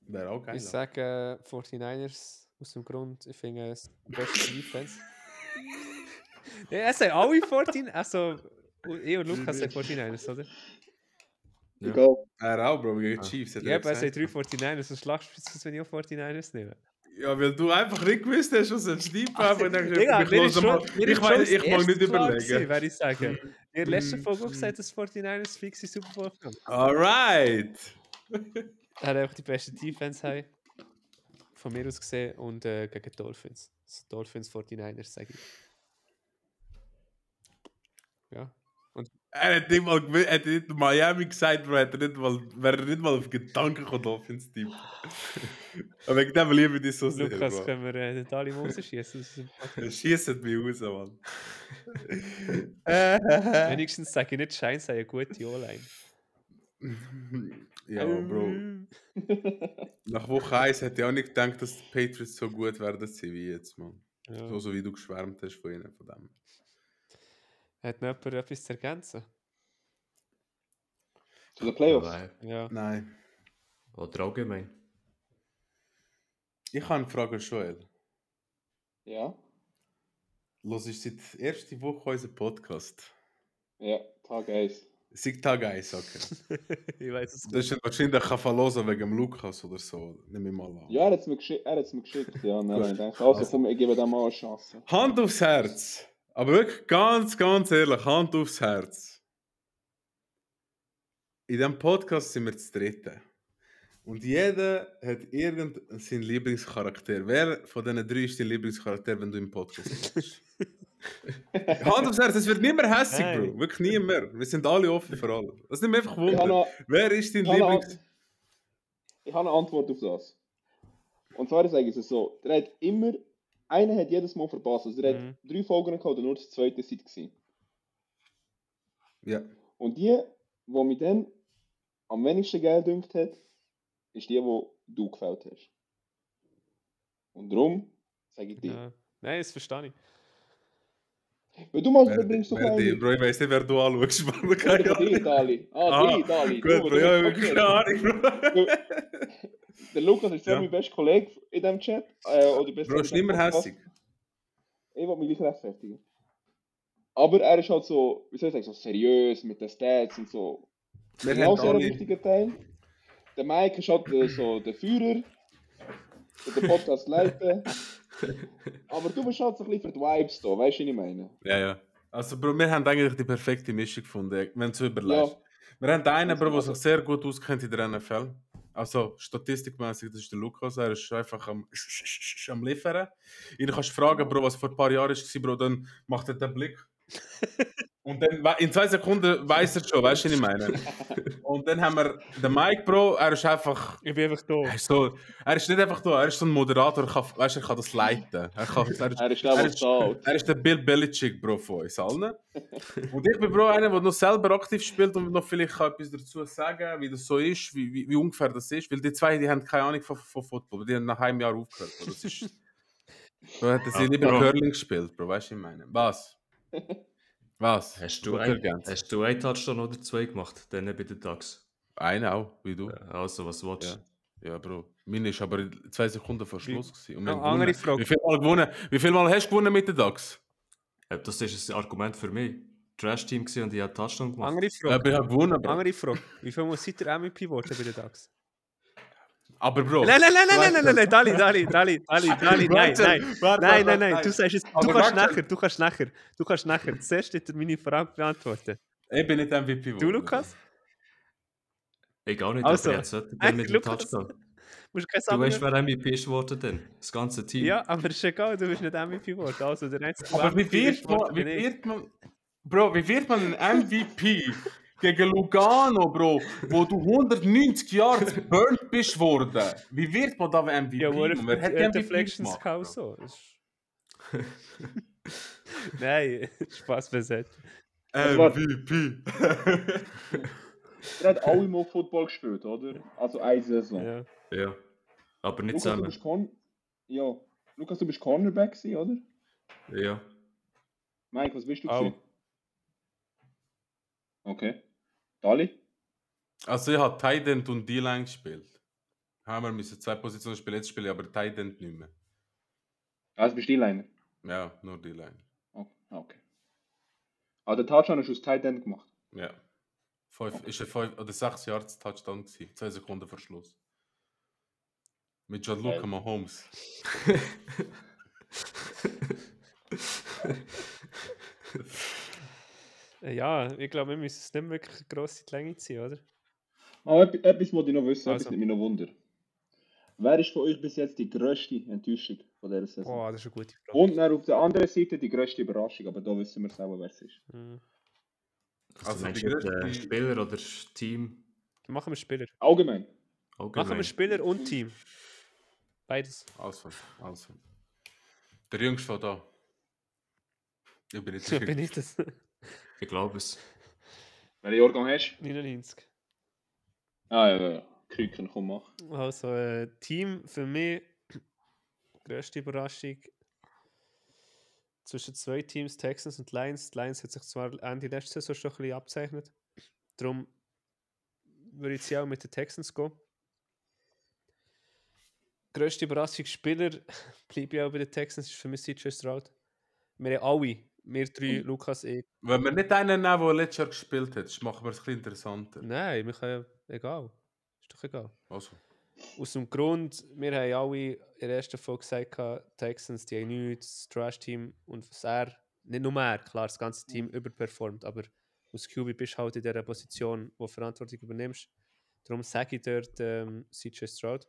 Wäre auch geil. Ich sage äh, 49ers aus dem Grund, ich finde es die beste Defense. ja, es sind alle 49 also ich und Lukas sind 49ers, oder? Ja. Egal. Er auch, Bro, gegen Ah. die Chiefs. Ja, er gesagt. drei 49ers, sonst lachst du, wenn ich auch 49ers nehme. Ja, weil du einfach nicht gewusst hast, was ein Ach, aber dann Digga, ich mir ist schon, mir Ich meine, ich mag nicht überlegen. gewesen, würde ich sagen. In der letzten Folge gesagt, dass 49ers fix in Super Bowl kommen. Alright! Er hat einfach die beste Defense haben. Von mir aus gesehen und äh, gegen Dolphins. Also Dolphins 49ers, sage ich. Ja. Er hat nicht mal, er hat nicht Miami gesagt, Bro, hat er nicht mal, wäre er nicht mal auf Gedanken gekommen, Dolphins Team. Aber wegen dem liebe ich dich so sehr, Lukas, Bro. können wir äh, den Dali mal rausschießen? Schießt mich raus, Mann. Wenigstens sage ich nicht, Schein sei eine gute O-Line. ja, Bro. Nach Woche 1 hätte ich auch nicht gedacht, dass die Patriots so gut werden wie jetzt, man. Ja. So, so wie du geschwärmt hast von ihnen, von dem. Hat noch jemand etwas zu ergänzen? Zu den Playoffs. Nein. Ja. Nein. Oder allgemein. Ich habe eine Frage, Joel. Ja. Los ist seit der ersten Woche unser Podcast. Ja, Tag 1. Seit Tag 1, okay. ich weiß es Das ist wahrscheinlich ein Verlosen wegen dem Lukas oder so. Nehme ich mal an. Ja, er hat es mir, er geschickt. Ja, habe ich gedacht, also komm, ich gebe dem mal eine Chance. Hand aufs Herz. Aber wirklich ganz, ganz ehrlich, Hand aufs Herz. In diesem Podcast sind wir zu dritten. Und jeder hat irgendeinen Lieblingscharakter. Wer von diesen drei ist dein Lieblingscharakter, wenn du im Podcast bist? Hand aufs Herz, es wird nicht mehr hässig, Nein. Bro. Wirklich nie mehr. Wir sind alle offen für alles. Das nimmt einfach Wunder. noch, Wer ist dein ich habe Lieblings... ich habe eine Antwort auf das. Und zwar sage ich es so, der hat immer, einer hat jedes Mal verpasst. Also der Mhm. hat drei Folgen gehabt und nur das zweite Seite gewesen. Ja. Und die, die mich dann am wenigsten Geld dünkt hat, ist die, die du gefällt hast. Und darum sage ich dir. Ja. Nein, das verstehe ich. Weil du mal Wer, du bringst einen. Bro, ich weiß nicht, wer du anschaust. Mann. Keine die. Dali. Ah, Ah, die Dali. Gut, Du, Bro, ja, okay. wirklich keine Ahnung, Bro. Der Lukas ist Ja. mein bester Kollege in diesem Chat. Äh, oder besser Bro, in ist diesem nicht mehr hässig. Ich will mich gleich rechtfertigen. Aber er ist halt so, wie soll ich sagen, so seriös mit den Stats und so. Wir Genau sehr ein wichtiger Teil. Der Mike ist halt äh, so der Führer, der Podcast leiten. Aber du bist halt so ein bisschen für die Vibes da, weißt du, was ich meine? Ja, ja. Also, Bro, wir haben eigentlich die perfekte Mischung gefunden, wenn du so überlegst. Ja. Wir haben einen, Bro, der sich sehr gut auskennt in der NFL. Also, statistikmäßig, das ist der Lukas. Er ist einfach am, am Liefern. Ihn kannst du fragen, Bro, was vor ein paar Jahren war, Bro, dann macht er den Blick. Und dann in zwei Sekunden weiß er schon, weißt du, was ich meine? Und dann haben wir den Mike, Bro, er ist einfach. Ich bin einfach da. Er ist, so, er ist nicht einfach da, er ist so ein Moderator, er kann, weißt, du, er kann das leiten. Er, kann, er, ist, Er ist der, er ist- er ist der Bill Belichick, Bro, von uns allen. Und ich bin, Bro, einer, der noch selber aktiv spielt und noch vielleicht kann etwas dazu sagen, wie das so ist, wie, wie, wie ungefähr das ist. Weil die zwei, die haben keine Ahnung von, von Football, die haben nach einem Jahr aufgehört. Das ist, so hätten sie lieber. Curling gespielt, Bro, weißt du, was ich meine? Was? Was? Hast du, ein, hast du einen Touchdown oder zwei gemacht? Dann bei den Ducks. Einen auch, wie du. Also, was willst Ja. Ja, Bro. Meine ist aber zwei Sekunden vor Schluss. gewesen. Und andere gewonnen. Frage. Wie viel Mal gewonnen? Wie viel Mal hast du gewonnen mit den? Äh, Das ist ein Argument für mich. Trash-Team und ich habe Touchdown gemacht. Andere Ja, Frage. aber ich habe gewonnen, Bro. Andere Frage. Wie viel muss seit der MVP bei den DAX? Aber Bro. Nein, nein, nein, nein, nein, nein, nein, nein, Dali, Dali, Dali, Dali, Dali, nein, nein. Nein, nein, nein, du sagst es, du kannst nachher, du kannst nachher, du kannst nachher. Zuerst hätte meine Frage beantworten. Ich bin nicht MVP geworden. Du, Lukas? Ich auch nicht, Also, aber jetzt sollte der mit dem Touchdown. Musst Du weißt, Sachen. wer MVP ist geworden denn? Das ganze Team. Ja, aber ist egal, du bist nicht MVP geworden. Also, der einzige Aber wie wird man, wie wird man, Bro, wie wird man ein MVP gegen Lugano, Bro, wo du 190 Jahre burnt bist worden? Wie wird man da ein MVP? Ja, wo wer hat die er MVP Deflections gemacht, so. Nein, Spaß beiseite. MVP. Er hat alle mal Football gespielt, oder? Also eine Saison. Ja. Ja. Aber nicht Lukas, du zusammen. bist Corn ja. Lukas, du bist Cornerback gewesen, oder? Ja. Mike, was bist du? Auch. gewesen? Okay. Dali? Also ich habe Tight End und D-Line gespielt. Haben wir müssen zwei Positionen spielen, jetzt spiele ich aber Tight End nicht mehr. Also bist du Liner. Ja, nur D-Line. Oh, okay. Aber der Touchdown hast du aus Tight End gemacht. Ja. Fünf, ist ein fünf oder sechs Jahre Touchdown gewesen. Zwei Sekunden vor Schluss. Mit Gianluca Geil. Mahomes. Ja, ich glaube, wir müssen es nicht wirklich gross in die Länge ziehen, oder? Aber etwas, etwas wollte ich noch wissen, Also. etwas nimmt mich noch Wunder. Wer ist von euch bis jetzt die grösste Enttäuschung von dieser Saison? Boah, das ist eine gute Frage. Und dann auf der anderen Seite die grösste Überraschung, aber da wissen wir selber, wer es ist. Mhm. Also, Also die jetzt, äh, Spieler oder Team? Machen wir Spieler. Allgemein. Allgemein. Machen wir Spieler und Team. Beides. Also, also. Der Jüngste von da. Ich bin nicht So sicher. bin ich das. Ich glaube es. Welchen Jahrgang hast 99. du? Ah, ja, ja, ja. Küken, komm, mach. Also, äh, Team für mich, größte Überraschung. Zwischen zwei Teams, Texans und Lions. Die Lions hat sich zwar Ende letzte Saison schon ein bisschen abzeichnet. Darum würde ich jetzt auch mit den Texans gehen. Größte Überraschung Spieler bleibe ich auch bei den Texans, ist für mich CJ Stroud. Wir haben alle, wir drei, Lukas, ich. Wenn wir nicht einen nehmen, der letztes Jahr gespielt hat, machen wir es ein bisschen interessanter. Nein, wir können ja, egal. Ist doch egal. Also. Aus dem Grund, wir haben alle in der ersten Folge gesagt, gehabt, Texans, die haben nichts, das Trash-Team und was er, nicht nur er, klar, das ganze Team überperformt, aber als QB bist du halt in dieser Position, wo du Verantwortung übernimmst. Darum sage ich dort ähm, CJ Stroud.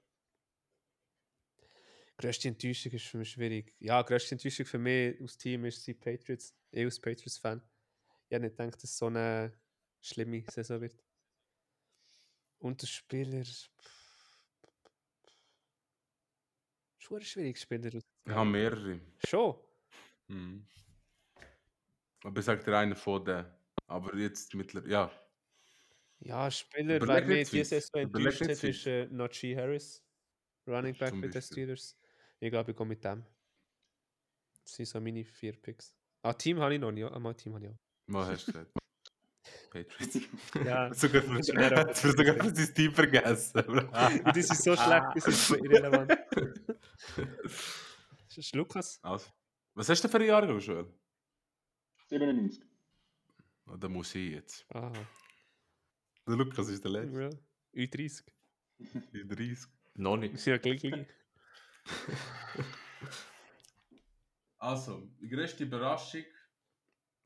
Größte Enttäuschung ist für mich schwierig. Ja, größte Enttäuschung für mich aus Team ist die Patriots. Ich als Patriots-Fan. Ich habe nicht gedacht, dass es so eine schlimme Saison wird. Und der Spieler. Schon ein schwieriger Spieler. Ich habe mehrere. Schon. Mhm. Aber ich sage dir einen von denen. Aber jetzt mittlerweile. Ja. Ja, Spieler, weil mir diese. Saison enttäuscht hat, ist äh, Najee Harris. Running Back mit den. Steelers. Ich glaube, ich gehe mit dem. Das sind so meine vier Picks. Ah, Team habe ich noch nicht. Ja, mal Team habe ich auch. Was hast du gesagt? Patriots. Ja, sogar für, jetzt wird sogar für sein Team vergessen. und das ist so schlecht, das ist so irrelevant. Das ist Lukas. also. Was hast du für ein Jahrgang, Joel? 97. Oh, da muss ich jetzt. Aha. Der Lukas ist der letzte. Ja. U30. Die 30. Noch nicht. sind ja gleich. Also, die größte Überraschung.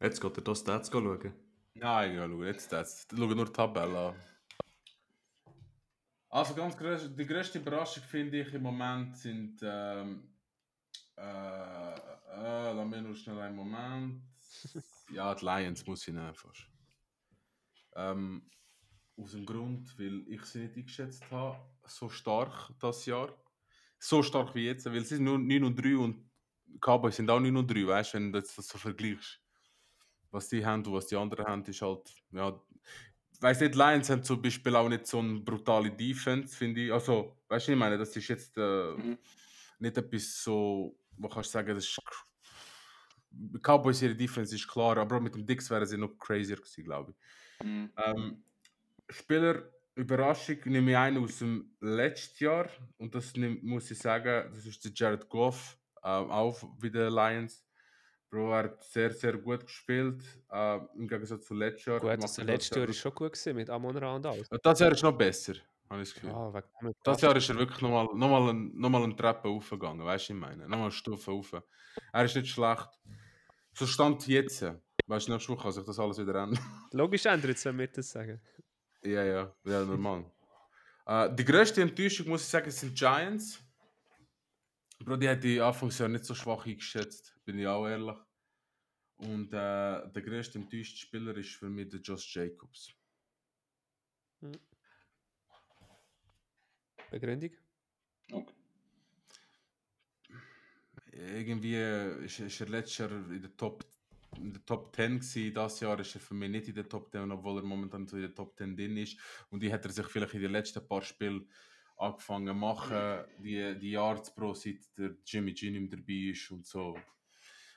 Jetzt geht er das Stats schauen. Nein, ja, schau jetzt das. Ich schaue nur die Tabelle an. Also, ganz größ, die größte Überraschung finde ich im Moment sind. Ähm, äh, äh, lass mir nur schnell einen Moment. Ja, die Lions muss ich nehmen fast. Ähm, aus dem Grund, weil ich sie nicht eingeschätzt habe, so stark das Jahr. So stark wie jetzt, weil sie sind nur 9 und 3 und Cowboys sind auch 9 und 3, weißt du, wenn du das so vergleichst was die haben und was die anderen haben, ist halt, ja, weiss nicht, Lions haben zum Beispiel auch nicht so eine brutale Defense, finde ich. Also, weißt du, ich meine, das ist jetzt äh, Mhm. nicht etwas so, wo kannst du sagen, das ist. Cowboys, ihre Defense ist klar, aber mit dem Dix wären sie noch crazier gewesen, glaube ich. Mhm. Ähm, Spieler, Überraschung, nehme ich einen aus dem letzten Jahr und das nehm, muss ich sagen, das ist der Jared Goff, ähm, auch bei den Lions. Bro, er hat sehr, sehr gut gespielt, äh, im Gegensatz zu letztes Jahr. Gut, das letzte Jahr- ist schon gut gewesen mit Amon Ra und alles. Das Jahr ist noch besser, habe ich das Gefühl. Dem- Das Jahr ist er wirklich nochmal noch mal ein, noch mal eine Treppe aufgegangen, weißt du, ich meine? Nochmal eine Stufe rauf. Er ist nicht schlecht. So stand jetzt. Weißt du, nächste Woche kann sich das alles wieder ändern. Logisch ändert es, wenn wir das sagen. Ja, ja, ja, normal. äh, die größte Enttäuschung, muss ich sagen, sind Giants. Bro, die hätte ich Anfangsjahr nicht so schwach eingeschätzt, bin ich auch ehrlich. Und äh, der größte enttäuschte Spieler ist für mich der Josh Jacobs. Begründung? Okay. Irgendwie äh, ist, ist er letztes Jahr in der Top, in der Top 10 gewesen. Das Jahr ist er für mich nicht in der Top 10, obwohl er momentan so in der Top 10 drin ist. Und die hat er sich vielleicht in den letzten paar Spielen angefangen zu machen, die, die Yards pro seit der Jimmy G nicht dabei ist und so.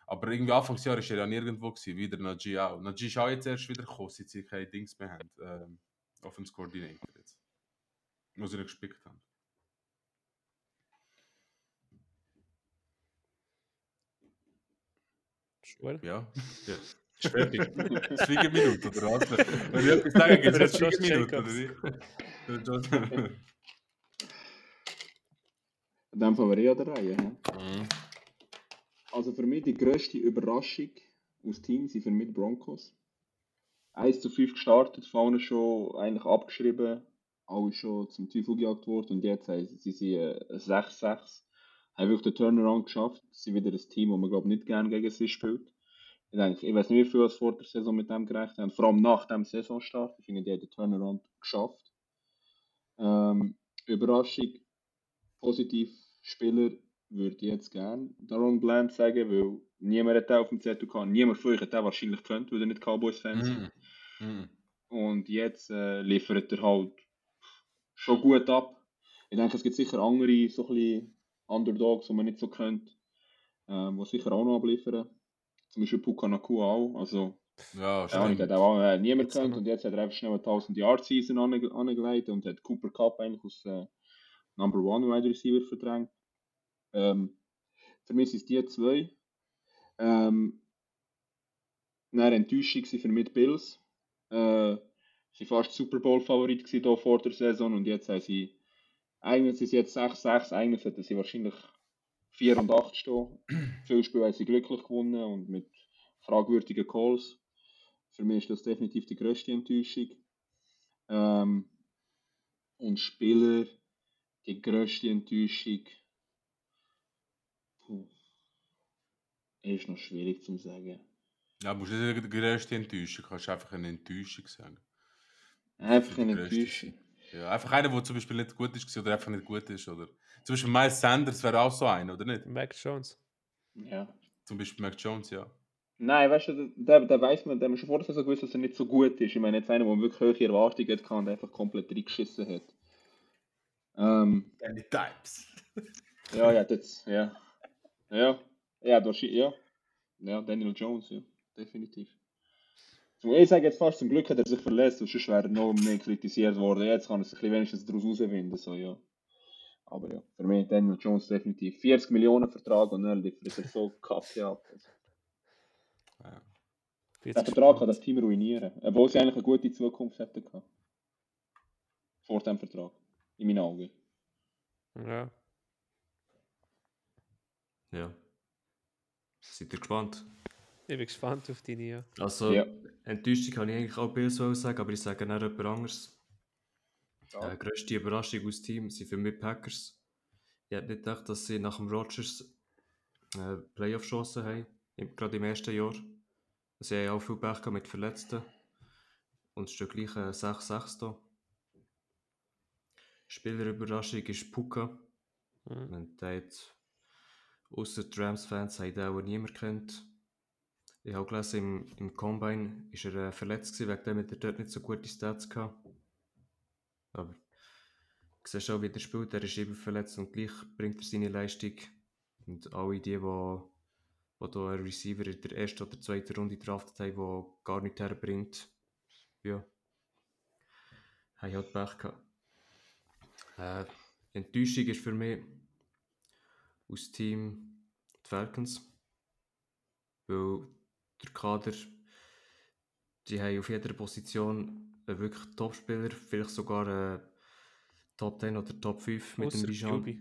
Aber irgendwie Anfangsjahr ist er ja nirgendwo gewesen, wieder Najee auch. Najee ist auch jetzt erst wieder gekommen, seit sie keine Dings mehr haben. Ähm, Offense Coordinator jetzt. Wo sie nicht gespickt haben. Schwul? Ja. ja. Schwierig. Schwiegerminute, oder was? Wenn ich etwas sage, gibt es Jacobs. oder wie? In dem Fall wäre ich an der Reihe. Mhm. Also für mich die grösste Überraschung aus Team sind für mich die Broncos. 1 zu 5 gestartet, vorne schon eigentlich abgeschrieben, alle schon zum Teufel gejagt worden und jetzt sie, sie sind äh, 6-6. Haben wirklich den Turnaround geschafft. Sie sind wieder ein Team, wo man glaube nicht gerne gegen sie spielt. Ich denke, ich weiß nicht, wie viel wir vor der Saison mit dem gerechnet haben. Vor allem nach dem Saisonstart. Ich finde, die haben den Turnaround geschafft. Ähm, Überraschung, positiv Spieler würde ich jetzt gerne Daron Bland sagen, weil niemand hat auf dem Zettel gehabt. Niemand von euch hat den wahrscheinlich gekannt, weil er nicht Cowboys-Fan ist. Mhm. Mhm. Und jetzt äh, liefert er halt schon gut ab. Ich denke, es gibt sicher andere so ein bisschen Underdogs, die man nicht so kennt, ähm, die sicher auch noch abliefern. Zum Beispiel Puka Nakua auch. Also, Ja, ja, stimmt. hat auch äh, niemand kennt und jetzt hat er einfach schnell eine 1000 Yard Season ange angelegt und hat Cooper Cup eigentlich aus äh, Number One Wide Receiver verdrängt. Ähm, für mich sind es die zwei. Ähm, eine Enttäuschung für mich die Bills. Äh, sie waren fast Super Bowl Favorit gewesen hier vor der Saison und jetzt haben sie eigentlich sind sie jetzt 6-6, eigentlich sollten sie wahrscheinlich 4 und 8 stehen. Viele Spiele haben sie glücklich gewonnen und mit fragwürdigen Calls. Für mich ist das definitiv die grösste Enttäuschung. Ähm, und Spieler, die grösste Enttäuschung, puh, ist noch schwierig zu sagen. Ja, musst nicht die grösste Enttäuschung, kannst einfach eine Enttäuschung sagen. Einfach eine. Enttäuschung. Ja, einfach einer, der zum Beispiel nicht gut ist oder einfach nicht gut ist. Oder zum Beispiel Miles Sanders wäre auch so einer, oder nicht? Mac Jones. Ja. Zum Beispiel Mac Jones, ja. Nein, weißt du, der, der weiß man, der hat schon vor der Saison gewusst, dass er nicht so gut ist. Ich meine, jetzt einer, der wirklich hohe Erwartungen hatte und einfach komplett reingeschissen hat. Ähm, Danny Types. ja, ja, das, ja. Ja, ja, wahrscheinlich, ja. Ja, Daniel Jones, ja, definitiv. Ich sage jetzt fast, zum Glück hat er sich verletzt, sonst wäre er noch mehr kritisiert worden. Jetzt kann er sich ein bisschen wenigstens daraus herauswinden, so, ja. Aber ja, für mich Daniel Jones definitiv. 40 Millionen Vertrag und er liefert er so kacke ab. Ja. Der Vertrag kann das Team ruinieren, obwohl sie eigentlich eine gute Zukunft hätten gehabt. Vor dem Vertrag. In meinen Augen. Ja. Ja. Seid ihr gespannt? Ich bin gespannt auf deine. Ja. Also, Ja. Enttäuschung kann ich eigentlich auch Bills wollen sagen, aber ich sage nicht jemand anderes. Ja. Äh, grösste Überraschung aus Team sind für mich Packers. Ich hätte nicht gedacht, dass sie nach dem Rodgers äh, Playoff-Chancen haben, gerade im ersten Jahr. Sie haben auch viel Pech mit Verletzten. Und es steht gleich äh, 6-6 da. Spielerüberraschung ist Puka. Mhm. Man hat außer die Rams-Fans haben auch niemand kennt. Ich habe gelesen, im, im Combine ist er äh, verletzt gewesen, wegen dem hat er dort nicht so gute Stats gehabt. Aber du siehst auch, wie er spielt, er ist eben verletzt und gleich bringt er seine Leistung. Und alle die, die, die da einen Receiver in der ersten oder zweiten Runde draftet haben, der gar nicht herbringt, ja, haben halt Pech gehabt. Äh, Enttäuschung ist für mich aus Team die Falcons. Weil der Kader, die haben auf jeder Position einen wirklich Topspieler, vielleicht sogar einen Top 10 oder Top 5 mit dem Ausser Bijan. QB.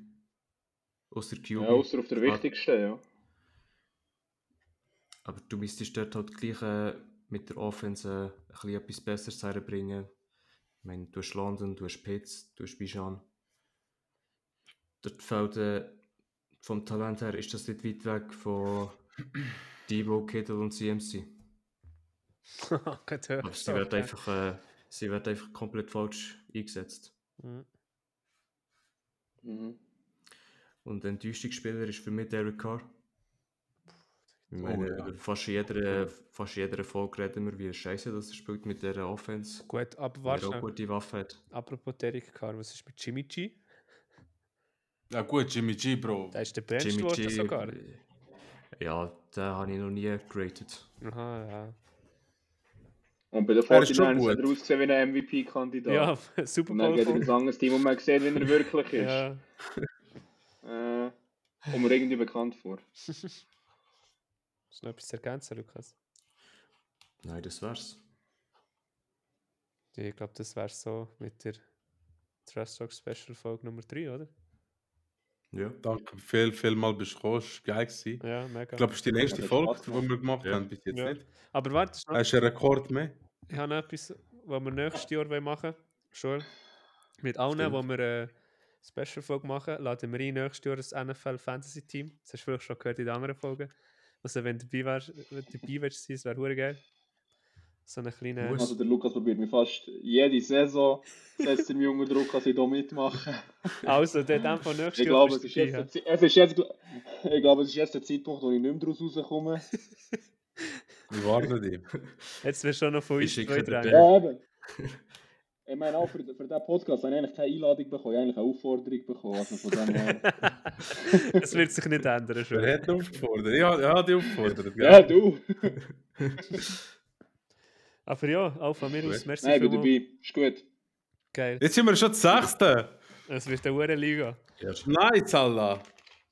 Außer QB. Ja, außer auf der wichtigsten, ja. Aber du müsstest dort halt gleich äh, mit der Offense äh, ein bisschen etwas Besseres herbringen. Ich meine, du hast London, du hast Pitts, du hast Bijan. Dort fällt äh, vom Talent her ist das nicht weit weg von Debo, Kittle und CMC. Geht höher. Aber sie werden einfach, äh, sie werden einfach komplett falsch eingesetzt. Mhm. Mhm. Und ein Enttäuschungsspieler ist für mich Derek Carr. Ich Oh, meine, ja. über fast jeder, fast jeder Folge reden wir, wie scheiße das er spielt mit dieser Offense. Gut, aber warte auch gute Waffe hat. Apropos Derek Carr, was ist mit Jimmy G? Ja gut, Jimmy G, Bro. Der ist der Bench Jimmy worden G. sogar. Ja, den habe ich noch nie geratet. Aha, ja. Und bei den Er schon 49ers hat er ausgesehen wie ein MVP-Kandidat. Ja, Super Und dann geht er ins andere Team und man sieht, wie er wirklich ist. Ja, Äh, kommt mir irgendwie bekannt vor. hast du noch etwas zu ergänzen, Lukas? Nein, das wär's. Ich glaube, das wäre so mit der Trash Talk Special Folge Nummer 3, oder? Ja. Danke viel, viel mal bist du. Es geil. gewesen. Ja, mega. Ich glaube, es ist die nächste hat Folge, die wir gemacht Ja. haben, bis jetzt Ja. nicht. Aber warte, schnell. Hast du einen Rekord mehr? ich habe noch etwas, was wir nächstes Jahr wollen machen wollen. Mit allen, Stimmt. wo wir eine Special Folge machen, laden wir ein nächstes Jahr das NFL Fantasy Team. Das hast du vielleicht schon gehört in den anderen Folgen. Also wenn du dabei wärst, wenn du dabei wärst, das wäre hure geil. So eine kleine... Muss. Also der Lukas probiert mich fast jede Saison, setzt mich unter Druck, dass ich hier mitmache. Also, der dann von nächstes Ich Jahr glaube, es ist jetzt, der, es ist jetzt, ich glaube, es ist jetzt der Zeitpunkt, wo ich nicht mehr daraus rauskomme. Wir warten dich. Jetzt wirst du schon noch von Ich uns den. Ja, eben. Ich meine, auch für, für diesen Podcast habe ich eigentlich keine Einladung bekommen, ich habe eigentlich eine Aufforderung bekommen. Also von dem. Es wird sich nicht ändern, schon. Wer hat dich aufgefordert? Ja, er hat dich aufgefordert. Ja, du! Aber ja, auch von mir aus, merci Nein, ich bin dabei. Ist gut. Geil. Jetzt sind wir schon das Sechste. Es wird eine hure Liga. Ja, Nice, Alter.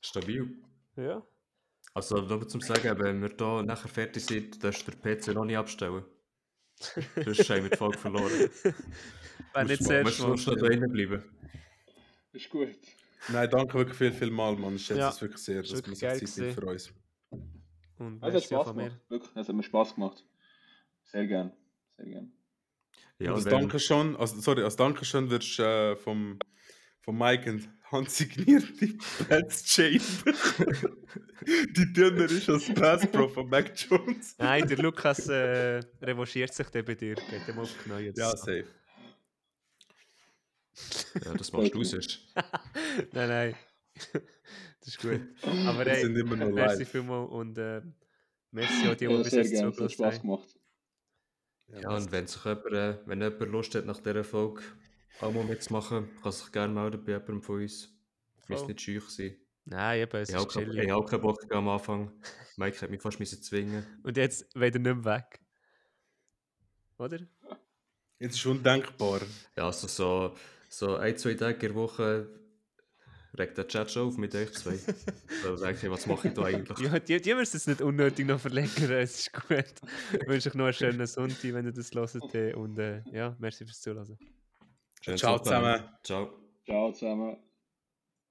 stabil. Ja. Also, nur zum Sagen, wenn wir hier nachher fertig sind, darfst du den PC noch nicht abstellen. Sonst haben wir die Folge verloren. Wenn nicht zuerst du musst noch drinnen bleiben. Ist gut. Nein, danke wirklich viel, viel mal, Mann. Ich schätze Ja, es wirklich sehr, ist dass sich geil Zeit nimmt für uns. Und Es hat Spaß gemacht. Wirklich, es hat mir Spaß gemacht. Sehr gern. Sehr gern. Ja, als Dankeschön, also, sorry, als Dankeschön wirst du äh, vom, vom Mike und Hans signierte Pets Chamber. Die dünner ist als Pass Pro von Mac Jones. Nein, der Lukas äh, revanchiert sich dann bei dir. Geht dem auf die. Ja, safe. Ja, das machst du sonst. nein, nein. das ist gut. Aber ey, sind immer noch merci live. vielmals und äh, merci auch die, die Ja, bis sehr jetzt zugelassen Spaß haben. gemacht. Ja, und wenn sich jemand, äh, wenn jemand Lust hat, nach dieser Folge auch mal mitzumachen, kann sich gerne melden bei jemandem von uns. Wir müssen Voll. nicht schüch sein. Nein, eben, es Ich ist habe kein- chillig. ich habe auch keinen Bock gehabt am Anfang. Mike hat mich fast müssen zwingen. Und jetzt wieder nicht mehr weg. Oder? Jetzt ist undenkbar. Ja, also so, so ein, zwei Tage in der Woche regt der Chat schon auf mit euch zwei. da denke ich, was mache ich da eigentlich? Ja, die, die müssen es nicht unnötig noch verlängern, es ist gut. Ich wünsche euch noch einen schönen Sonntag, wenn ihr das hört. äh, Und äh, ja, merci fürs Zuhören. Schönen Ciao Sonntag. zusammen. Ciao. Ciao zusammen.